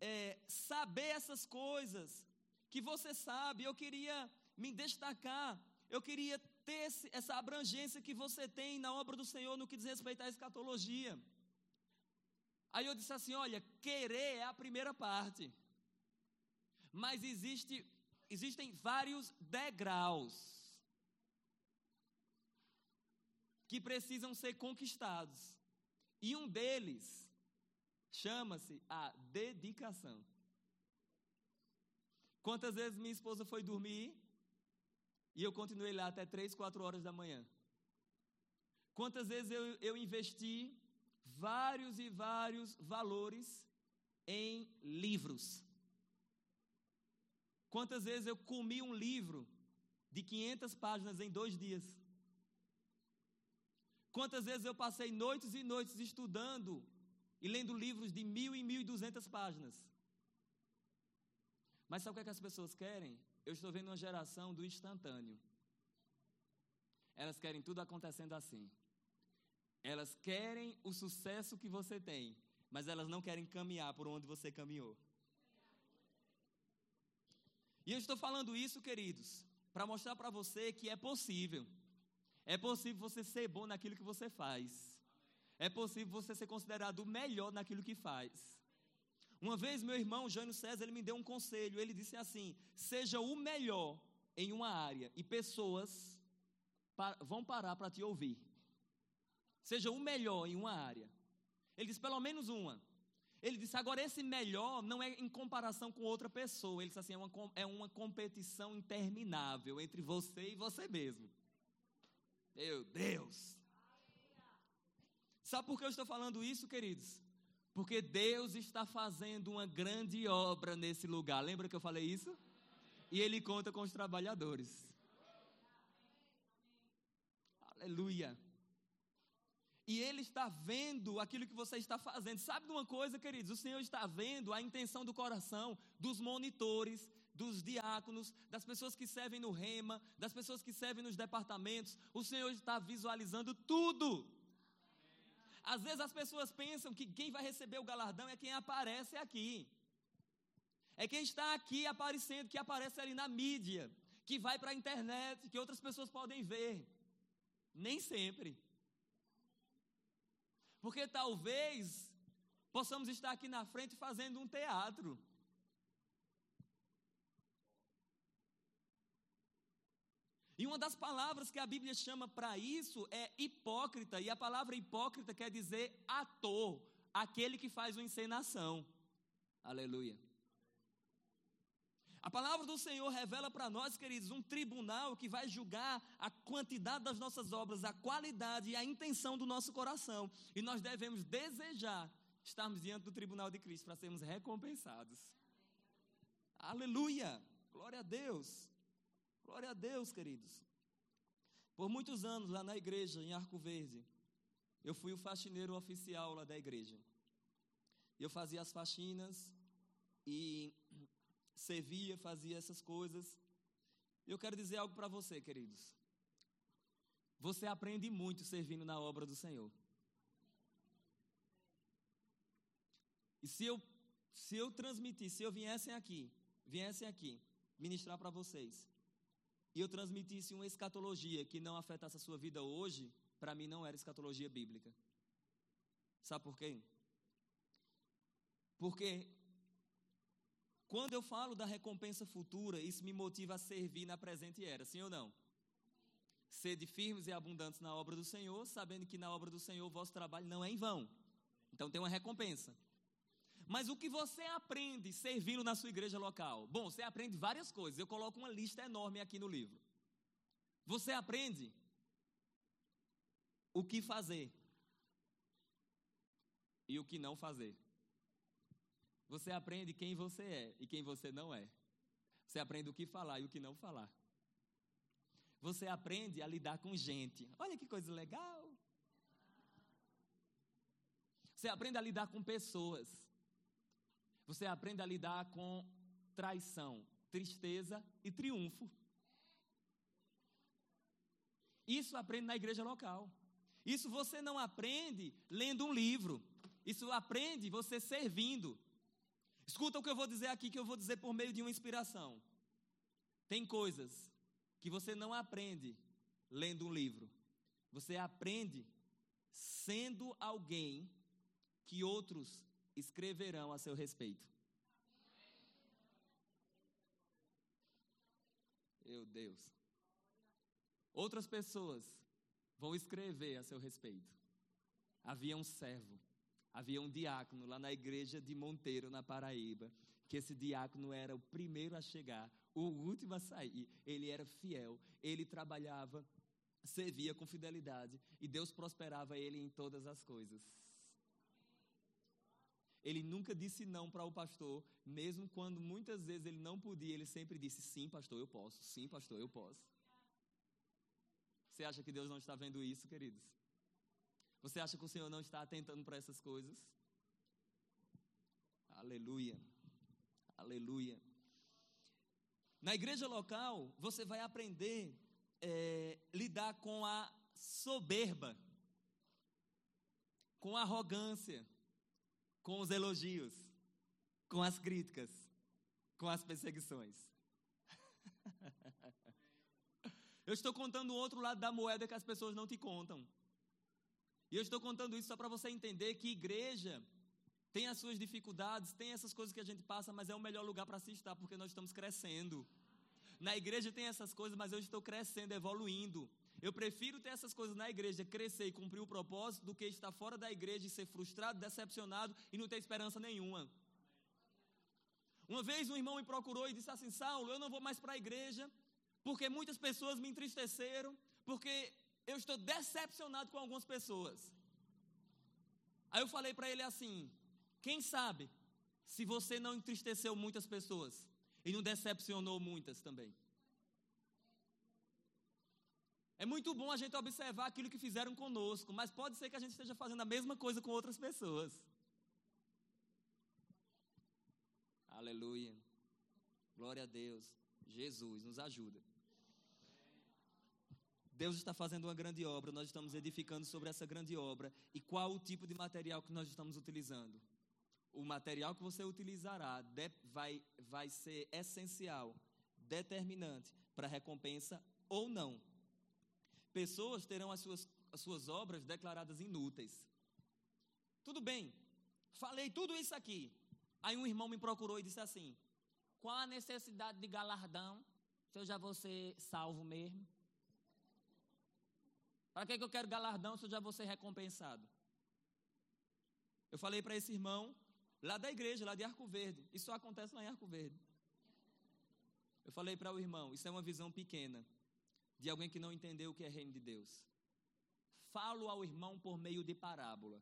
[SPEAKER 1] é, saber essas coisas que você sabe, eu queria me destacar, eu queria ter esse, essa abrangência que você tem na obra do Senhor no que diz respeito à escatologia. Aí eu disse assim: olha, querer é a primeira parte, mas existe, existem vários degraus que precisam ser conquistados, e um deles Chama-se a dedicação. Quantas vezes minha esposa foi dormir e eu continuei lá até três, quatro horas da manhã? Quantas vezes eu, eu investi vários e vários valores em livros? Quantas vezes eu comi um livro de 500 páginas em dois dias? Quantas vezes eu passei noites e noites estudando e lendo livros de mil e mil e duzentas páginas. Mas sabe o que, é que as pessoas querem? Eu estou vendo uma geração do instantâneo. Elas querem tudo acontecendo assim. Elas querem o sucesso que você tem, mas elas não querem caminhar por onde você caminhou. E eu estou falando isso, queridos, para mostrar para você que é possível. É possível você ser bom naquilo que você faz é possível você ser considerado o melhor naquilo que faz. Uma vez meu irmão Jânio César, ele me deu um conselho, ele disse assim: "Seja o melhor em uma área e pessoas vão parar para te ouvir. Seja o melhor em uma área. Ele disse pelo menos uma. Ele disse: agora, esse melhor não é em comparação com outra pessoa. Ele disse assim: é uma, é uma competição interminável entre você e você mesmo. Meu Deus! Sabe por que eu estou falando isso, queridos? Porque Deus está fazendo uma grande obra nesse lugar. Lembra que eu falei isso? E Ele conta com os trabalhadores. Aleluia. E Ele está vendo aquilo que você está fazendo. Sabe de uma coisa, queridos? O Senhor está vendo a intenção do coração dos monitores, dos diáconos, das pessoas que servem no rema, das pessoas que servem nos departamentos. O Senhor está visualizando tudo. Às vezes as pessoas pensam que quem vai receber o galardão é quem aparece aqui. É quem está aqui aparecendo, que aparece ali na mídia, que vai para a internet, que outras pessoas podem ver. Nem sempre. Porque talvez possamos estar aqui na frente fazendo um teatro. E uma das palavras que a Bíblia chama para isso é hipócrita, e a palavra hipócrita quer dizer ator, aquele que faz uma encenação. Aleluia. A palavra do Senhor revela para nós, queridos, um tribunal que vai julgar a quantidade das nossas obras, a qualidade e a intenção do nosso coração. E nós devemos desejar estarmos diante do tribunal de Cristo para sermos recompensados. Aleluia! Glória a Deus! Glória a Deus, queridos. Por muitos anos lá na igreja, em Arco Verde, eu fui o faxineiro oficial lá da igreja. Eu fazia as faxinas e servia, fazia essas coisas. Eu quero dizer algo para você, queridos. Você aprende muito servindo na obra do Senhor. E se eu, se eu transmitir, se eu viessem aqui, viessem aqui ministrar para vocês, e eu transmitisse uma escatologia que não afetasse a sua vida hoje, para mim não era escatologia bíblica. Sabe por quê? Porque quando eu falo da recompensa futura, isso me motiva a servir na presente era, sim ou não? Sede firmes e abundantes na obra do Senhor, sabendo que na obra do Senhor o vosso trabalho não é em vão. Então tem uma recompensa. Mas o que você aprende servindo na sua igreja local? Bom, você aprende várias coisas. Eu coloco uma lista enorme aqui no livro. Você aprende o que fazer e o que não fazer. Você aprende quem você é e quem você não é. Você aprende o que falar e o que não falar. Você aprende a lidar com gente. Olha que coisa legal. Você aprende a lidar com pessoas. Você aprende a lidar com traição, tristeza e triunfo. Isso aprende na igreja local. Isso você não aprende lendo um livro. Isso aprende você servindo. Escuta o que eu vou dizer aqui, que eu vou dizer por meio de uma inspiração. Tem coisas que você não aprende lendo um livro. Você aprende sendo alguém que outros escreverão a seu respeito. Meu Deus. Outras pessoas vão escrever a seu respeito. Havia um servo Havia um diácono lá na igreja de Monteiro, na Paraíba, que esse diácono era o primeiro a chegar, o último a sair. Ele era fiel, ele trabalhava, servia com fidelidade e Deus prosperava ele em todas as coisas. Ele nunca disse não para o pastor, mesmo quando muitas vezes ele não podia, ele sempre disse: Sim, pastor, eu posso. Sim, pastor, eu posso. Você acha que Deus não está vendo isso, queridos? Você acha que o Senhor não está atentando para essas coisas? Aleluia. Aleluia. Na igreja local, você vai aprender é, lidar com a soberba, com a arrogância, com os elogios, com as críticas, com as perseguições. Eu estou contando o outro lado da moeda que as pessoas não te contam. E eu estou contando isso só para você entender que igreja tem as suas dificuldades, tem essas coisas que a gente passa, mas é o melhor lugar para se estar, porque nós estamos crescendo. Na igreja tem essas coisas, mas eu estou crescendo, evoluindo. Eu prefiro ter essas coisas na igreja, crescer e cumprir o propósito, do que estar fora da igreja e ser frustrado, decepcionado e não ter esperança nenhuma. Uma vez um irmão me procurou e disse assim: Saulo, eu não vou mais para a igreja, porque muitas pessoas me entristeceram, porque eu estou decepcionado com algumas pessoas. Aí eu falei para ele assim: quem sabe se você não entristeceu muitas pessoas e não decepcionou muitas também? É muito bom a gente observar aquilo que fizeram conosco, mas pode ser que a gente esteja fazendo a mesma coisa com outras pessoas. Aleluia. Glória a Deus. Jesus, nos ajuda. Deus está fazendo uma grande obra, nós estamos edificando sobre essa grande obra. E qual o tipo de material que nós estamos utilizando? O material que você utilizará vai, vai ser essencial, determinante para a recompensa ou não. Pessoas terão as suas, as suas obras declaradas inúteis. Tudo bem, falei tudo isso aqui. Aí um irmão me procurou e disse assim: Qual a necessidade de galardão se eu já vou ser salvo mesmo? Para que, que eu quero galardão se eu já vou ser recompensado? Eu falei para esse irmão, lá da igreja, lá de Arco Verde. Isso só acontece lá em Arco Verde. Eu falei para o irmão: Isso é uma visão pequena de alguém que não entendeu o que é reino de Deus. Falo ao irmão por meio de parábola.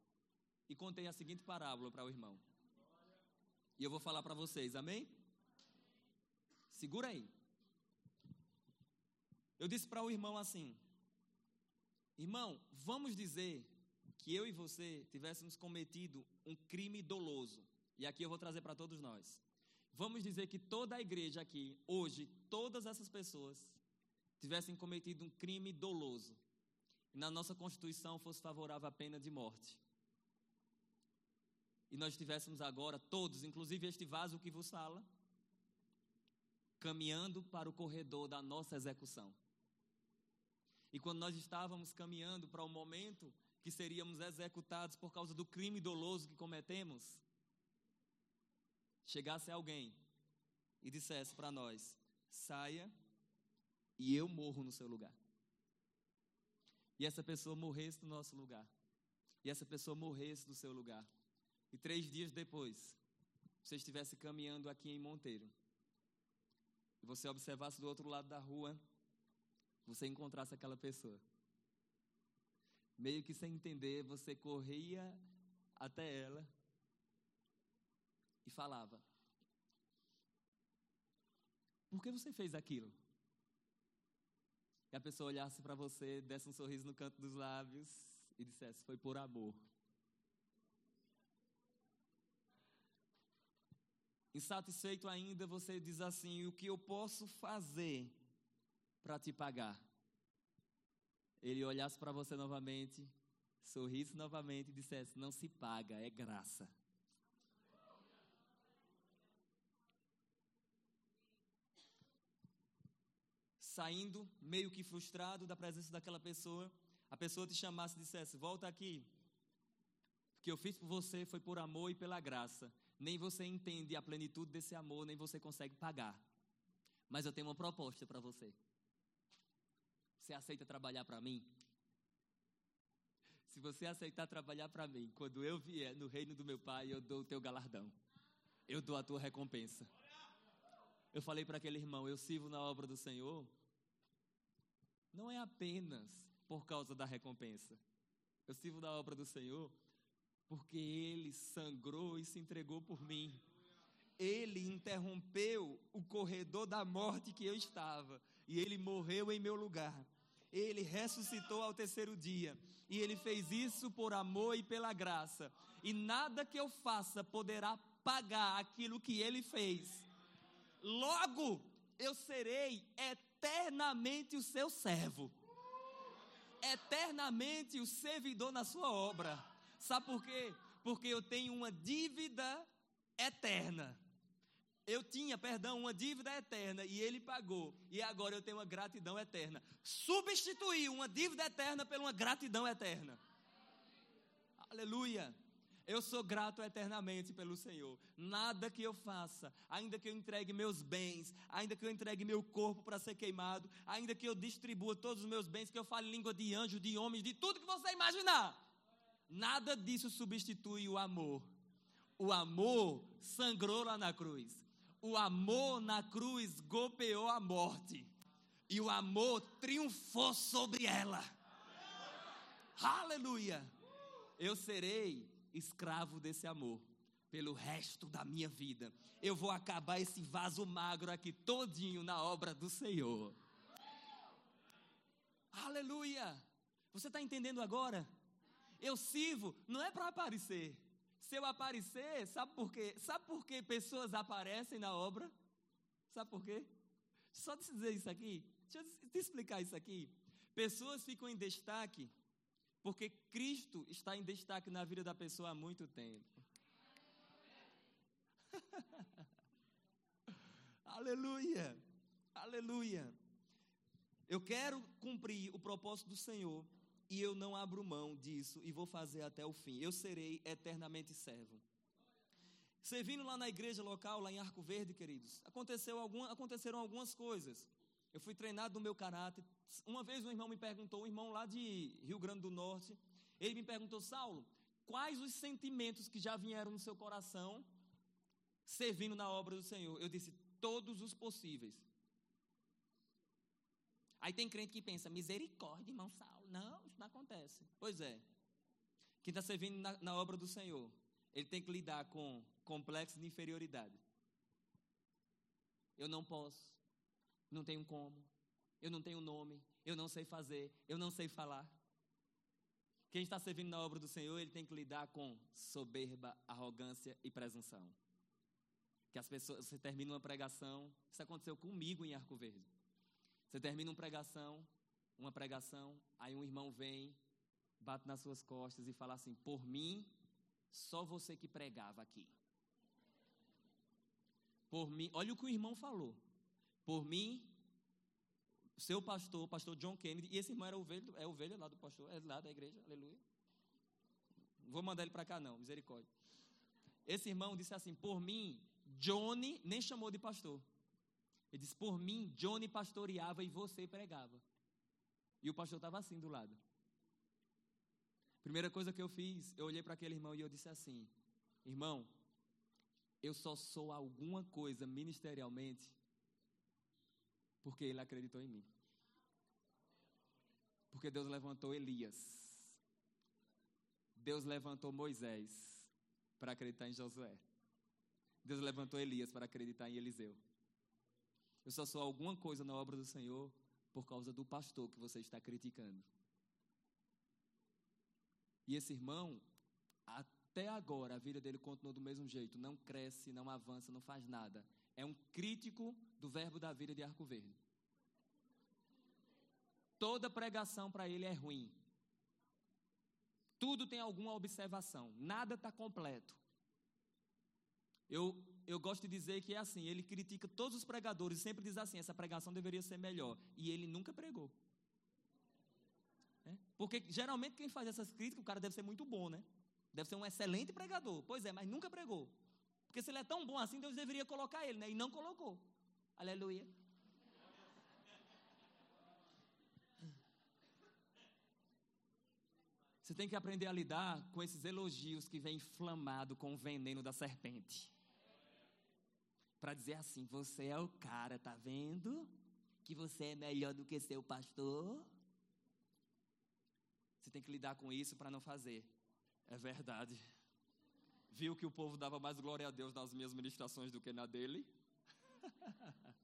[SPEAKER 1] E contei a seguinte parábola para o irmão. E eu vou falar para vocês, amém? Segura aí. Eu disse para o irmão assim: Irmão, vamos dizer que eu e você tivéssemos cometido um crime doloso. E aqui eu vou trazer para todos nós. Vamos dizer que toda a igreja aqui, hoje, todas essas pessoas tivessem cometido um crime doloso e na nossa Constituição fosse favorável a pena de morte. E nós estivéssemos agora, todos, inclusive este vaso que vos fala, caminhando para o corredor da nossa execução. E quando nós estávamos caminhando para o momento que seríamos executados por causa do crime doloso que cometemos, chegasse alguém e dissesse para nós: saia e eu morro no seu lugar. E essa pessoa morresse no nosso lugar. E essa pessoa morresse no seu lugar. E três dias depois, você estivesse caminhando aqui em Monteiro. E você observasse do outro lado da rua, você encontrasse aquela pessoa. Meio que sem entender, você corria até ela e falava: Por que você fez aquilo? A pessoa olhasse para você, desse um sorriso no canto dos lábios e dissesse: Foi por amor. Insatisfeito ainda, você diz assim: O que eu posso fazer para te pagar? Ele olhasse para você novamente, sorrisse novamente e dissesse: Não se paga, é graça. Saindo meio que frustrado da presença daquela pessoa, a pessoa te chamasse e dissesse: Volta aqui. O que eu fiz por você foi por amor e pela graça. Nem você entende a plenitude desse amor, nem você consegue pagar. Mas eu tenho uma proposta para você. Você aceita trabalhar para mim? Se você aceitar trabalhar para mim, quando eu vier no reino do meu pai, eu dou o teu galardão. Eu dou a tua recompensa. Eu falei para aquele irmão: eu sirvo na obra do Senhor não é apenas por causa da recompensa. Eu sirvo da obra do Senhor porque Ele sangrou e se entregou por mim. Ele interrompeu o corredor da morte que eu estava e Ele morreu em meu lugar. Ele ressuscitou ao terceiro dia e Ele fez isso por amor e pela graça. E nada que eu faça poderá pagar aquilo que Ele fez. Logo, eu serei eternamente o seu servo, eternamente o servidor na sua obra. Sabe por quê? Porque eu tenho uma dívida eterna. Eu tinha, perdão, uma dívida eterna e ele pagou. E agora eu tenho uma gratidão eterna. Substituiu uma dívida eterna por uma gratidão eterna. Aleluia. Eu sou grato eternamente pelo Senhor. Nada que eu faça, ainda que eu entregue meus bens, ainda que eu entregue meu corpo para ser queimado, ainda que eu distribua todos os meus bens, que eu fale língua de anjo, de homens, de tudo que você imaginar. Nada disso substitui o amor. O amor sangrou lá na cruz. O amor na cruz golpeou a morte. E o amor triunfou sobre ela. Aleluia! Eu serei escravo desse amor pelo resto da minha vida. Eu vou acabar esse vaso magro aqui todinho na obra do Senhor. Aleluia! Você está entendendo agora? Eu sirvo não é para aparecer. Se eu aparecer, sabe por quê? Sabe por que pessoas aparecem na obra? Sabe por quê? Só te dizer isso aqui, deixa eu te explicar isso aqui. Pessoas ficam em destaque porque Cristo está em destaque na vida da pessoa há muito tempo. aleluia, aleluia. Eu quero cumprir o propósito do Senhor e eu não abro mão disso e vou fazer até o fim. Eu serei eternamente servo. Servindo lá na igreja local, lá em Arco Verde, queridos, aconteceu algum, aconteceram algumas coisas. Eu fui treinado no meu caráter. Uma vez um irmão me perguntou, um irmão lá de Rio Grande do Norte, ele me perguntou, Saulo, quais os sentimentos que já vieram no seu coração servindo na obra do Senhor? Eu disse, todos os possíveis. Aí tem crente que pensa, misericórdia, irmão Saulo. Não, isso não acontece. Pois é. Quem está servindo na, na obra do Senhor, ele tem que lidar com complexo de inferioridade. Eu não posso, não tenho como, eu não tenho nome, eu não sei fazer, eu não sei falar. Quem está servindo na obra do Senhor, ele tem que lidar com soberba, arrogância e presunção. Que as pessoas, você termina uma pregação, isso aconteceu comigo em Arco Verde. Você termina uma pregação, uma pregação, aí um irmão vem, bate nas suas costas e fala assim: Por mim, só você que pregava aqui. Por mim, olha o que o irmão falou. Por mim, seu pastor, o pastor John Kennedy, e esse irmão era ovelha, é ovelha lá do pastor, é lá da igreja, aleluia. Não vou mandar ele para cá, não, misericórdia. Esse irmão disse assim: Por mim, Johnny, nem chamou de pastor. Ele disse: Por mim, Johnny pastoreava e você pregava. E o pastor estava assim do lado. Primeira coisa que eu fiz, eu olhei para aquele irmão e eu disse assim: Irmão, eu só sou alguma coisa ministerialmente porque ele acreditou em mim. Porque Deus levantou Elias. Deus levantou Moisés para acreditar em Josué. Deus levantou Elias para acreditar em Eliseu. Eu só sou alguma coisa na obra do Senhor por causa do pastor que você está criticando. E esse irmão, até agora, a vida dele continua do mesmo jeito. Não cresce, não avança, não faz nada. É um crítico do verbo da vida de Arco Verde. Toda pregação para ele é ruim. Tudo tem alguma observação. Nada está completo. Eu, eu gosto de dizer que é assim: ele critica todos os pregadores e sempre diz assim: essa pregação deveria ser melhor. E ele nunca pregou. É? Porque geralmente quem faz essas críticas, o cara deve ser muito bom, né? Deve ser um excelente pregador. Pois é, mas nunca pregou. Porque se ele é tão bom assim, Deus deveria colocar ele, né? E não colocou. Aleluia. Você tem que aprender a lidar com esses elogios que vêm inflamado com o veneno da serpente para dizer assim: você é o cara, tá vendo? Que você é melhor do que seu pastor. Você tem que lidar com isso para não fazer. É verdade. Viu que o povo dava mais glória a Deus nas minhas ministrações do que na dele?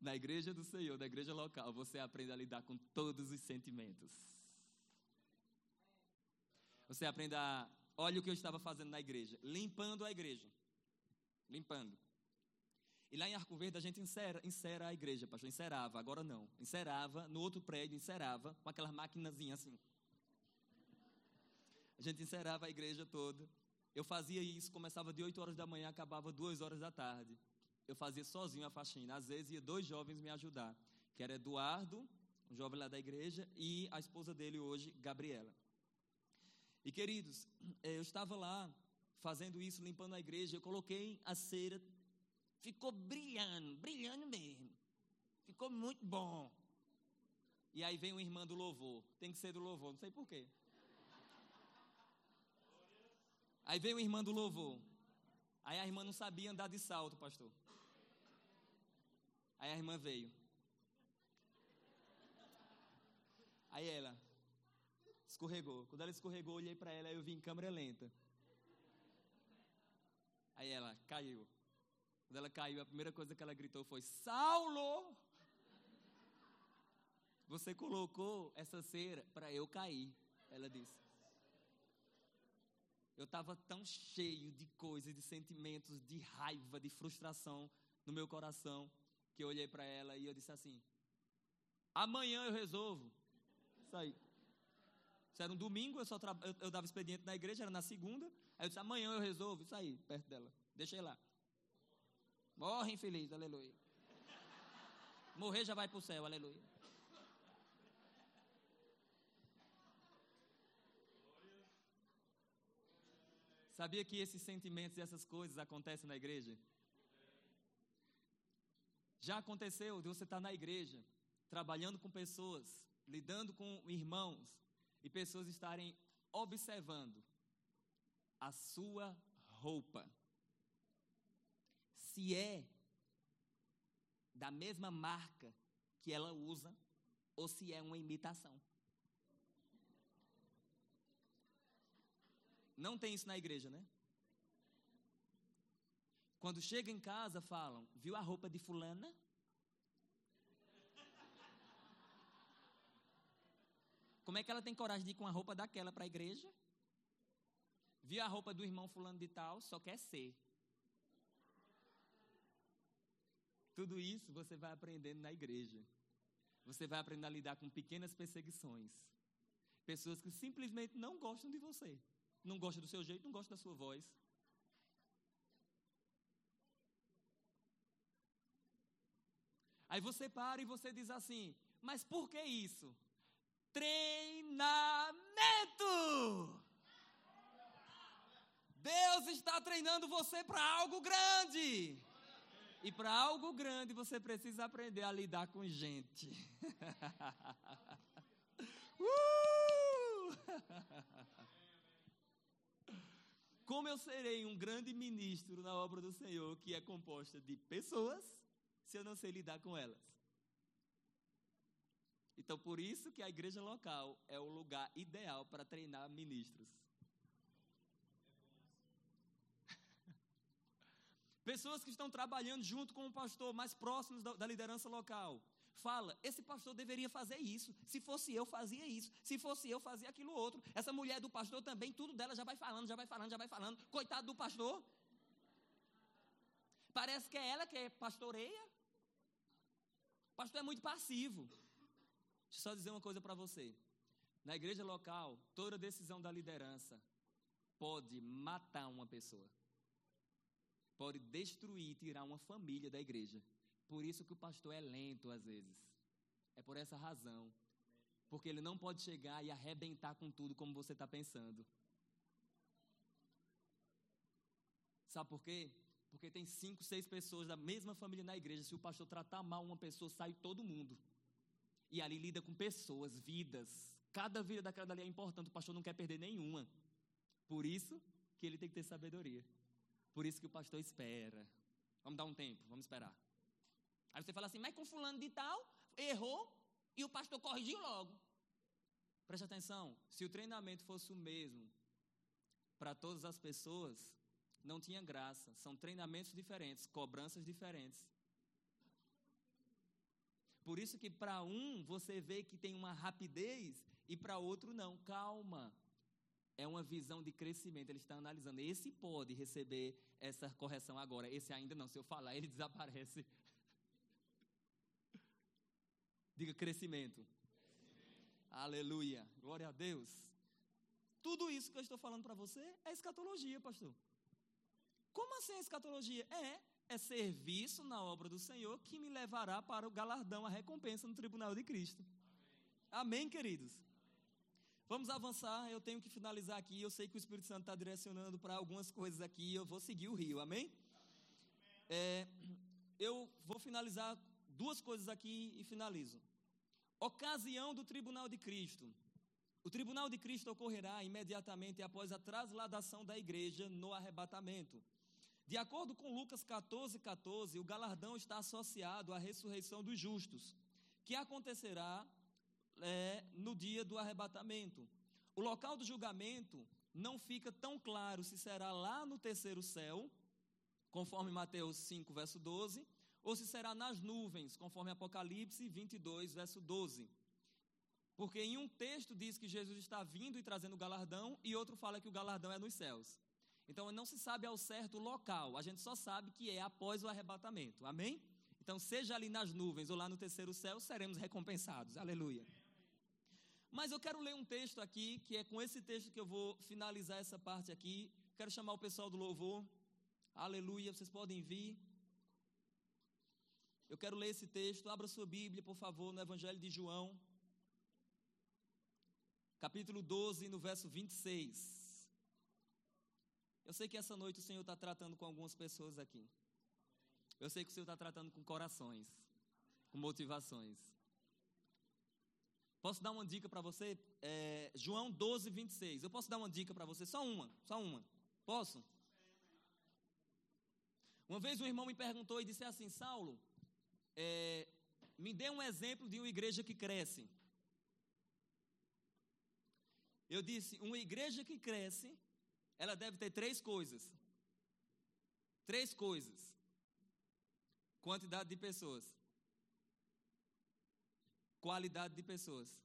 [SPEAKER 1] na igreja do Senhor, na igreja local, você aprende a lidar com todos os sentimentos. Você aprende a. Olha o que eu estava fazendo na igreja, limpando a igreja limpando. E lá em Arco Verde a gente encera, encera a igreja, pastor, encerava, agora não. Encerava, no outro prédio encerava, com aquelas maquinazinhas assim. A gente encerava a igreja toda. Eu fazia isso, começava de 8 horas da manhã, acabava 2 horas da tarde. Eu fazia sozinho a faxina. Às vezes ia dois jovens me ajudar, que era Eduardo, um jovem lá da igreja, e a esposa dele hoje, Gabriela. E queridos, eh, eu estava lá fazendo isso, limpando a igreja, eu coloquei a cera, ficou brilhando, brilhando mesmo. Ficou muito bom. E aí vem uma irmã do louvor, tem que ser do louvor, não sei porquê. Aí veio uma irmã do louvor. Aí a irmã não sabia andar de salto, pastor. Aí a irmã veio. Aí ela escorregou. Quando ela escorregou, eu olhei para ela e eu vi em câmera lenta. Aí ela caiu. Quando ela caiu, a primeira coisa que ela gritou foi: Saulo! Você colocou essa cera para eu cair, ela disse. Eu estava tão cheio de coisas, de sentimentos, de raiva, de frustração no meu coração, que eu olhei para ela e eu disse assim: Amanhã eu resolvo. Isso aí. Isso era um domingo, eu, só tra... eu, eu dava expediente na igreja, era na segunda. Aí eu disse: Amanhã eu resolvo. Isso aí, perto dela. Deixei lá. Morre infeliz, aleluia. Morrer já vai para o céu, aleluia. Sabia que esses sentimentos e essas coisas acontecem na igreja? Já aconteceu de você estar na igreja, trabalhando com pessoas, lidando com irmãos, e pessoas estarem observando a sua roupa. Se é da mesma marca que ela usa, ou se é uma imitação. Não tem isso na igreja, né? Quando chega em casa, falam: Viu a roupa de Fulana? Como é que ela tem coragem de ir com a roupa daquela para a igreja? Viu a roupa do irmão Fulano de Tal? Só quer ser. Tudo isso você vai aprendendo na igreja. Você vai aprendendo a lidar com pequenas perseguições. Pessoas que simplesmente não gostam de você não gosta do seu jeito, não gosta da sua voz. Aí você para e você diz assim: Mas por que isso? Treinamento! Deus está treinando você para algo grande. E para algo grande você precisa aprender a lidar com gente. uh! Como eu serei um grande ministro na obra do Senhor, que é composta de pessoas, se eu não sei lidar com elas? Então, por isso que a igreja local é o lugar ideal para treinar ministros. Pessoas que estão trabalhando junto com o pastor, mais próximos da, da liderança local fala: esse pastor deveria fazer isso. Se fosse eu, fazia isso. Se fosse eu, fazia aquilo outro. Essa mulher do pastor também, tudo dela já vai falando, já vai falando, já vai falando. Coitado do pastor. Parece que é ela que pastoreia. O pastor é muito passivo. Deixa eu só dizer uma coisa para você. Na igreja local, toda decisão da liderança pode matar uma pessoa. Pode destruir, tirar uma família da igreja. Por isso que o pastor é lento às vezes. É por essa razão. Porque ele não pode chegar e arrebentar com tudo como você está pensando. Sabe por quê? Porque tem cinco, seis pessoas da mesma família na igreja. Se o pastor tratar mal uma pessoa, sai todo mundo. E ali lida com pessoas, vidas. Cada vida daquela dali é importante. O pastor não quer perder nenhuma. Por isso que ele tem que ter sabedoria. Por isso que o pastor espera. Vamos dar um tempo, vamos esperar. Aí você fala assim, mas com fulano de tal, errou e o pastor corrigiu logo. Preste atenção, se o treinamento fosse o mesmo para todas as pessoas, não tinha graça. São treinamentos diferentes, cobranças diferentes. Por isso que para um você vê que tem uma rapidez e para outro não. Calma. É uma visão de crescimento. Ele está analisando. Esse pode receber essa correção agora. Esse ainda não. Se eu falar, ele desaparece Diga crescimento. crescimento. Aleluia. Glória a Deus. Tudo isso que eu estou falando para você é escatologia, pastor. Como assim escatologia? É, é serviço na obra do Senhor que me levará para o galardão, a recompensa no tribunal de Cristo. Amém, Amém queridos? Vamos avançar, eu tenho que finalizar aqui. Eu sei que o Espírito Santo está direcionando para algumas coisas aqui. Eu vou seguir o rio, amém? É, eu vou finalizar duas coisas aqui e finalizo. Ocasião do tribunal de Cristo. O tribunal de Cristo ocorrerá imediatamente após a trasladação da igreja no arrebatamento. De acordo com Lucas 14, 14, o galardão está associado à ressurreição dos justos, que acontecerá é, no dia do arrebatamento. O local do julgamento não fica tão claro se será lá no terceiro céu, conforme Mateus 5, verso 12, ou se será nas nuvens, conforme Apocalipse 22, verso 12. Porque em um texto diz que Jesus está vindo e trazendo o galardão, e outro fala que o galardão é nos céus. Então não se sabe ao certo o local, a gente só sabe que é após o arrebatamento. Amém? Então, seja ali nas nuvens ou lá no terceiro céu, seremos recompensados. Aleluia. Mas eu quero ler um texto aqui, que é com esse texto que eu vou finalizar essa parte aqui. Quero chamar o pessoal do louvor. Aleluia, vocês podem vir. Eu quero ler esse texto. Abra sua Bíblia, por favor, no Evangelho de João, capítulo 12, no verso 26. Eu sei que essa noite o Senhor está tratando com algumas pessoas aqui. Eu sei que o Senhor está tratando com corações, com motivações. Posso dar uma dica para você? É, João 12, 26. Eu posso dar uma dica para você? Só uma, só uma. Posso? Uma vez um irmão me perguntou e disse assim: Saulo, é, me dê um exemplo de uma igreja que cresce. Eu disse: uma igreja que cresce ela deve ter três coisas. Três coisas. Quantidade de pessoas. Qualidade de pessoas.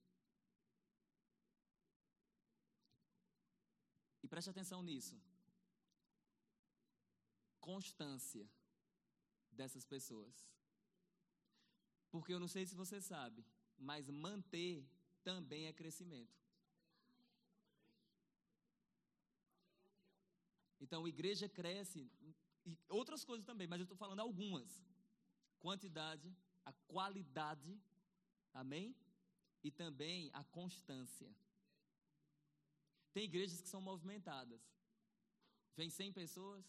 [SPEAKER 1] E preste atenção nisso. Constância dessas pessoas. Porque eu não sei se você sabe, mas manter também é crescimento. Então, a igreja cresce, e outras coisas também, mas eu estou falando algumas. Quantidade, a qualidade, amém? E também a constância. Tem igrejas que são movimentadas. Vem 100 pessoas,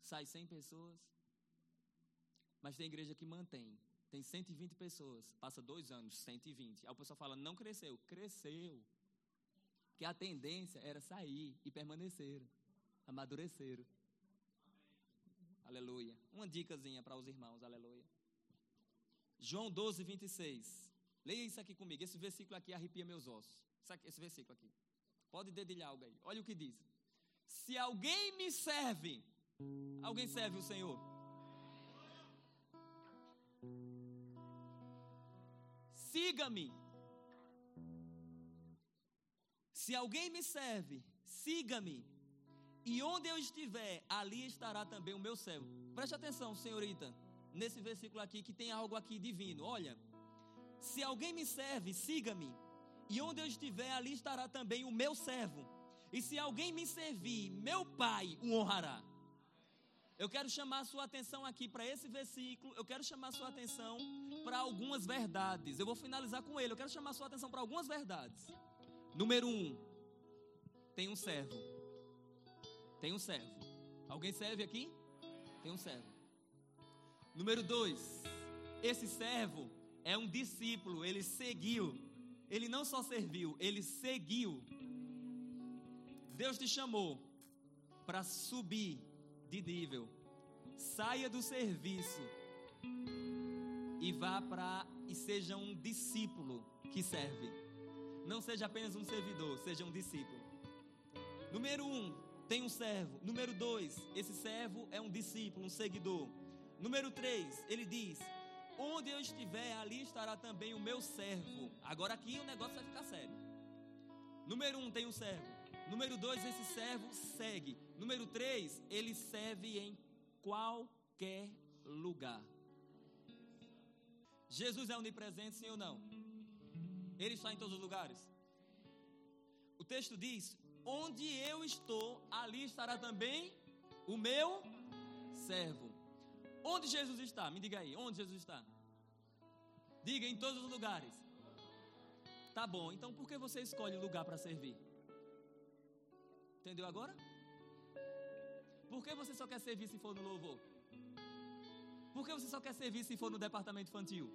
[SPEAKER 1] sai 100 pessoas. Mas tem igreja que mantém. Tem 120 pessoas, passa dois anos, 120. Aí o pessoal fala, não cresceu. Cresceu que a tendência era sair e permanecer, amadurecer. Aleluia. Uma dicasinha para os irmãos, aleluia. João 12, 26. Leia isso aqui comigo. Esse versículo aqui arrepia meus ossos. Esse versículo aqui. Pode dedilhar algo aí. Olha o que diz. Se alguém me serve, alguém serve o Senhor. Siga-me. Se alguém me serve, siga-me. E onde eu estiver, ali estará também o meu servo. Preste atenção, senhorita, nesse versículo aqui que tem algo aqui divino. Olha, se alguém me serve, siga-me. E onde eu estiver, ali estará também o meu servo. E se alguém me servir, meu Pai o honrará. Eu quero chamar a sua atenção aqui para esse versículo. Eu quero chamar a sua atenção para algumas verdades. Eu vou finalizar com ele. Eu quero chamar a sua atenção para algumas verdades. Número um, tem um servo. Tem um servo. Alguém serve aqui? Tem um servo. Número dois, esse servo é um discípulo, ele seguiu. Ele não só serviu, ele seguiu. Deus te chamou para subir de nível. Saia do serviço e vá para e seja um discípulo que serve. Não seja apenas um servidor, seja um discípulo. Número um, tem um servo. Número dois, esse servo é um discípulo, um seguidor. Número três, ele diz: Onde eu estiver, ali estará também o meu servo. Agora aqui o negócio vai ficar sério. Número um, tem um servo. Número dois, esse servo segue. Número três, ele serve em qualquer lugar. Jesus é onipresente, sim ou não? Ele está em todos os lugares. O texto diz: Onde eu estou, ali estará também o meu servo. Onde Jesus está? Me diga aí, onde Jesus está? Diga em todos os lugares. Tá bom, então por que você escolhe lugar para servir? Entendeu agora? Por que você só quer servir se for no louvor? Por que você só quer servir se for no departamento infantil?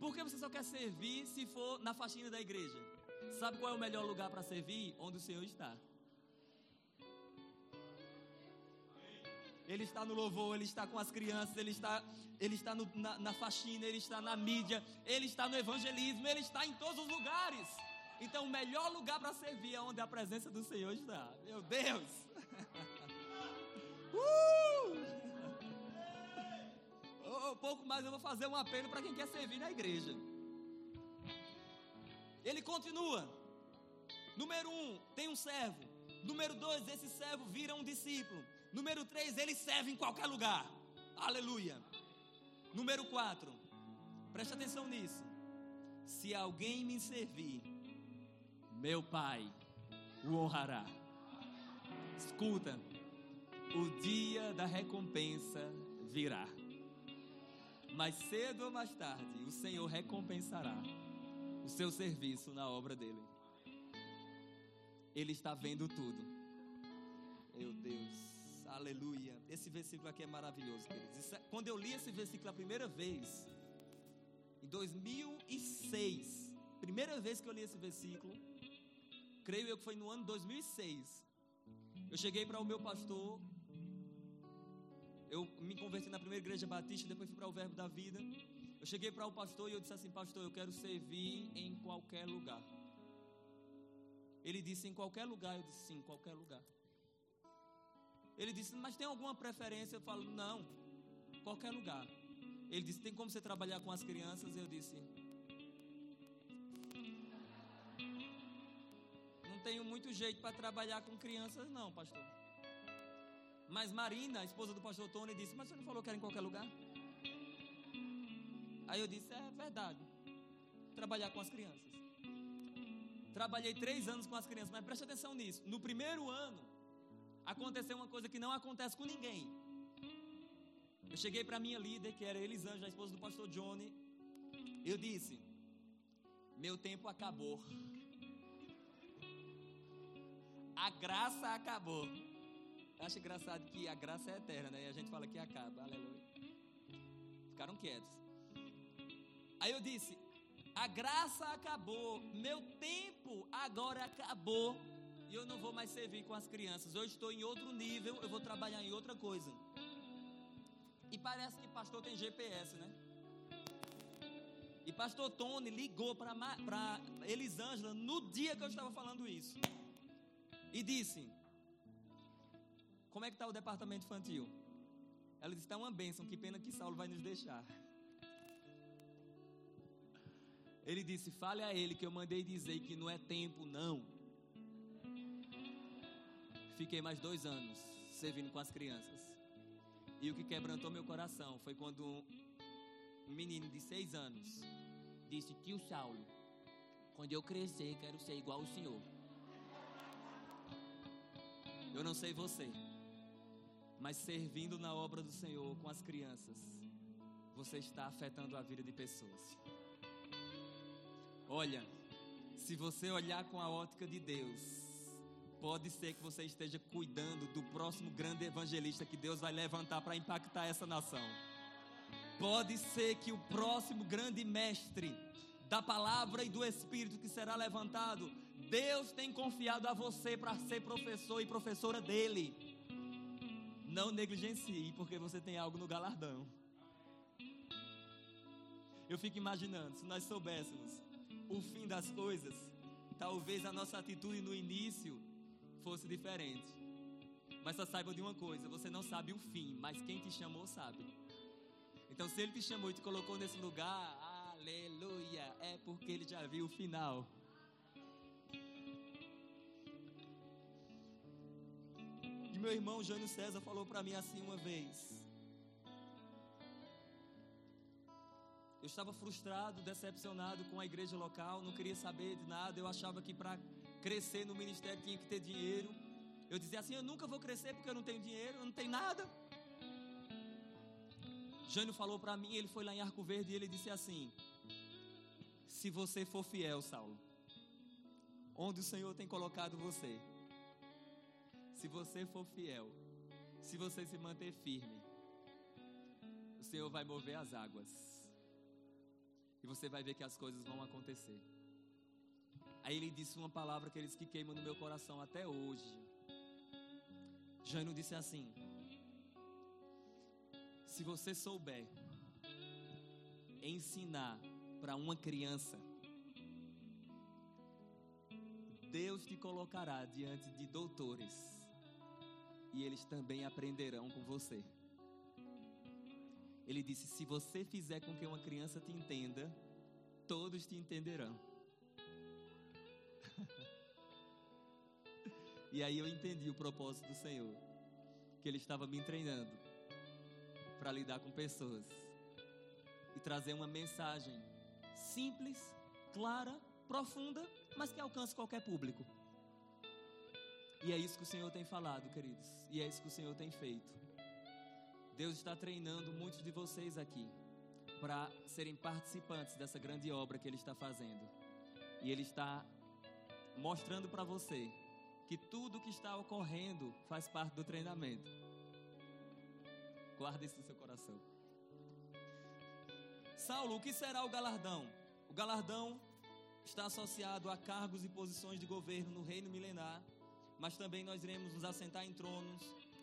[SPEAKER 1] Por que você só quer servir se for na faxina da igreja? Sabe qual é o melhor lugar para servir? Onde o Senhor está. Ele está no louvor, ele está com as crianças, ele está, ele está no, na, na faxina, ele está na mídia, ele está no evangelismo, ele está em todos os lugares. Então, o melhor lugar para servir é onde a presença do Senhor está. Meu Deus! uh! Oh, pouco mais eu vou fazer um apelo para quem quer servir na igreja. Ele continua. Número um, tem um servo. Número dois, esse servo vira um discípulo. Número três, ele serve em qualquer lugar. Aleluia. Número quatro, preste atenção nisso. Se alguém me servir, meu Pai o honrará. Escuta, o dia da recompensa virá. Mas cedo ou mais tarde, o Senhor recompensará o seu serviço na obra dele. Ele está vendo tudo. Meu Deus, aleluia. Esse versículo aqui é maravilhoso, queridos. É, quando eu li esse versículo a primeira vez, em 2006, primeira vez que eu li esse versículo, creio eu que foi no ano 2006. Eu cheguei para o meu pastor, eu me converti na primeira igreja batista, depois fui para o Verbo da Vida. Eu cheguei para o pastor e eu disse assim: Pastor, eu quero servir em qualquer lugar. Ele disse: Em qualquer lugar. Eu disse: Sim, em qualquer lugar. Ele disse: Mas tem alguma preferência? Eu falo: Não, qualquer lugar. Ele disse: Tem como você trabalhar com as crianças? Eu disse: tenho muito jeito para trabalhar com crianças, não, pastor. Mas Marina, a esposa do pastor Tony, disse: Mas você não falou que era em qualquer lugar? Aí eu disse: É verdade. Trabalhar com as crianças. Trabalhei três anos com as crianças, mas preste atenção nisso. No primeiro ano, aconteceu uma coisa que não acontece com ninguém. Eu cheguei para minha líder, que era Elisângela, a esposa do pastor Johnny. Eu disse: Meu tempo acabou. A graça acabou. Acho engraçado que a graça é eterna, né? E a gente fala que acaba. Aleluia. Ficaram quietos. Aí eu disse: a graça acabou, meu tempo agora acabou. E eu não vou mais servir com as crianças. Eu estou em outro nível, eu vou trabalhar em outra coisa. E parece que pastor tem GPS, né? E pastor Tony ligou para Elisângela no dia que eu estava falando isso. E disse: Como é que está o departamento infantil? Ela disse: Está uma bênção, que pena que Saulo vai nos deixar. Ele disse: Fale a ele que eu mandei dizer que não é tempo, não. Fiquei mais dois anos servindo com as crianças. E o que quebrantou meu coração foi quando um menino de seis anos disse: Tio Saulo, quando eu crescer, quero ser igual ao senhor. Eu não sei você, mas servindo na obra do Senhor com as crianças, você está afetando a vida de pessoas. Olha, se você olhar com a ótica de Deus, pode ser que você esteja cuidando do próximo grande evangelista que Deus vai levantar para impactar essa nação. Pode ser que o próximo grande mestre da palavra e do Espírito que será levantado, Deus tem confiado a você para ser professor e professora dele. Não negligencie, porque você tem algo no galardão. Eu fico imaginando, se nós soubéssemos o fim das coisas, talvez a nossa atitude no início fosse diferente. Mas só saiba de uma coisa: você não sabe o fim, mas quem te chamou sabe. Então, se ele te chamou e te colocou nesse lugar, aleluia, é porque ele já viu o final. E meu irmão Jânio César falou para mim assim uma vez: Eu estava frustrado, decepcionado com a igreja local, não queria saber de nada. Eu achava que para crescer no ministério tinha que ter dinheiro. Eu dizia assim: Eu nunca vou crescer porque eu não tenho dinheiro, eu não tenho nada. Jânio falou para mim, ele foi lá em Arco Verde e ele disse assim: Se você for fiel, Saulo, onde o Senhor tem colocado você, se você for fiel, se você se manter firme, o Senhor vai mover as águas. E você vai ver que as coisas vão acontecer. Aí ele disse uma palavra que eles que queimam no meu coração até hoje. Jânio disse assim: Se você souber ensinar para uma criança, Deus te colocará diante de doutores e eles também aprenderão com você. Ele disse: Se você fizer com que uma criança te entenda, todos te entenderão. e aí eu entendi o propósito do Senhor, que Ele estava me treinando para lidar com pessoas e trazer uma mensagem simples, clara, profunda, mas que alcance qualquer público. E é isso que o Senhor tem falado, queridos, e é isso que o Senhor tem feito. Deus está treinando muitos de vocês aqui para serem participantes dessa grande obra que Ele está fazendo. E Ele está mostrando para você que tudo que está ocorrendo faz parte do treinamento. Guarda isso no seu coração. Saulo, o que será o galardão? O galardão está associado a cargos e posições de governo no reino milenar, mas também nós iremos nos assentar em tronos,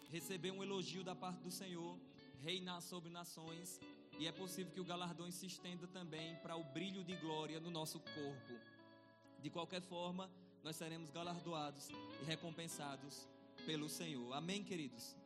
[SPEAKER 1] receber um elogio da parte do Senhor, reinar sobre nações, e é possível que o galardão se estenda também para o brilho de glória no nosso corpo. De qualquer forma, nós seremos galardoados e recompensados pelo Senhor. Amém, queridos?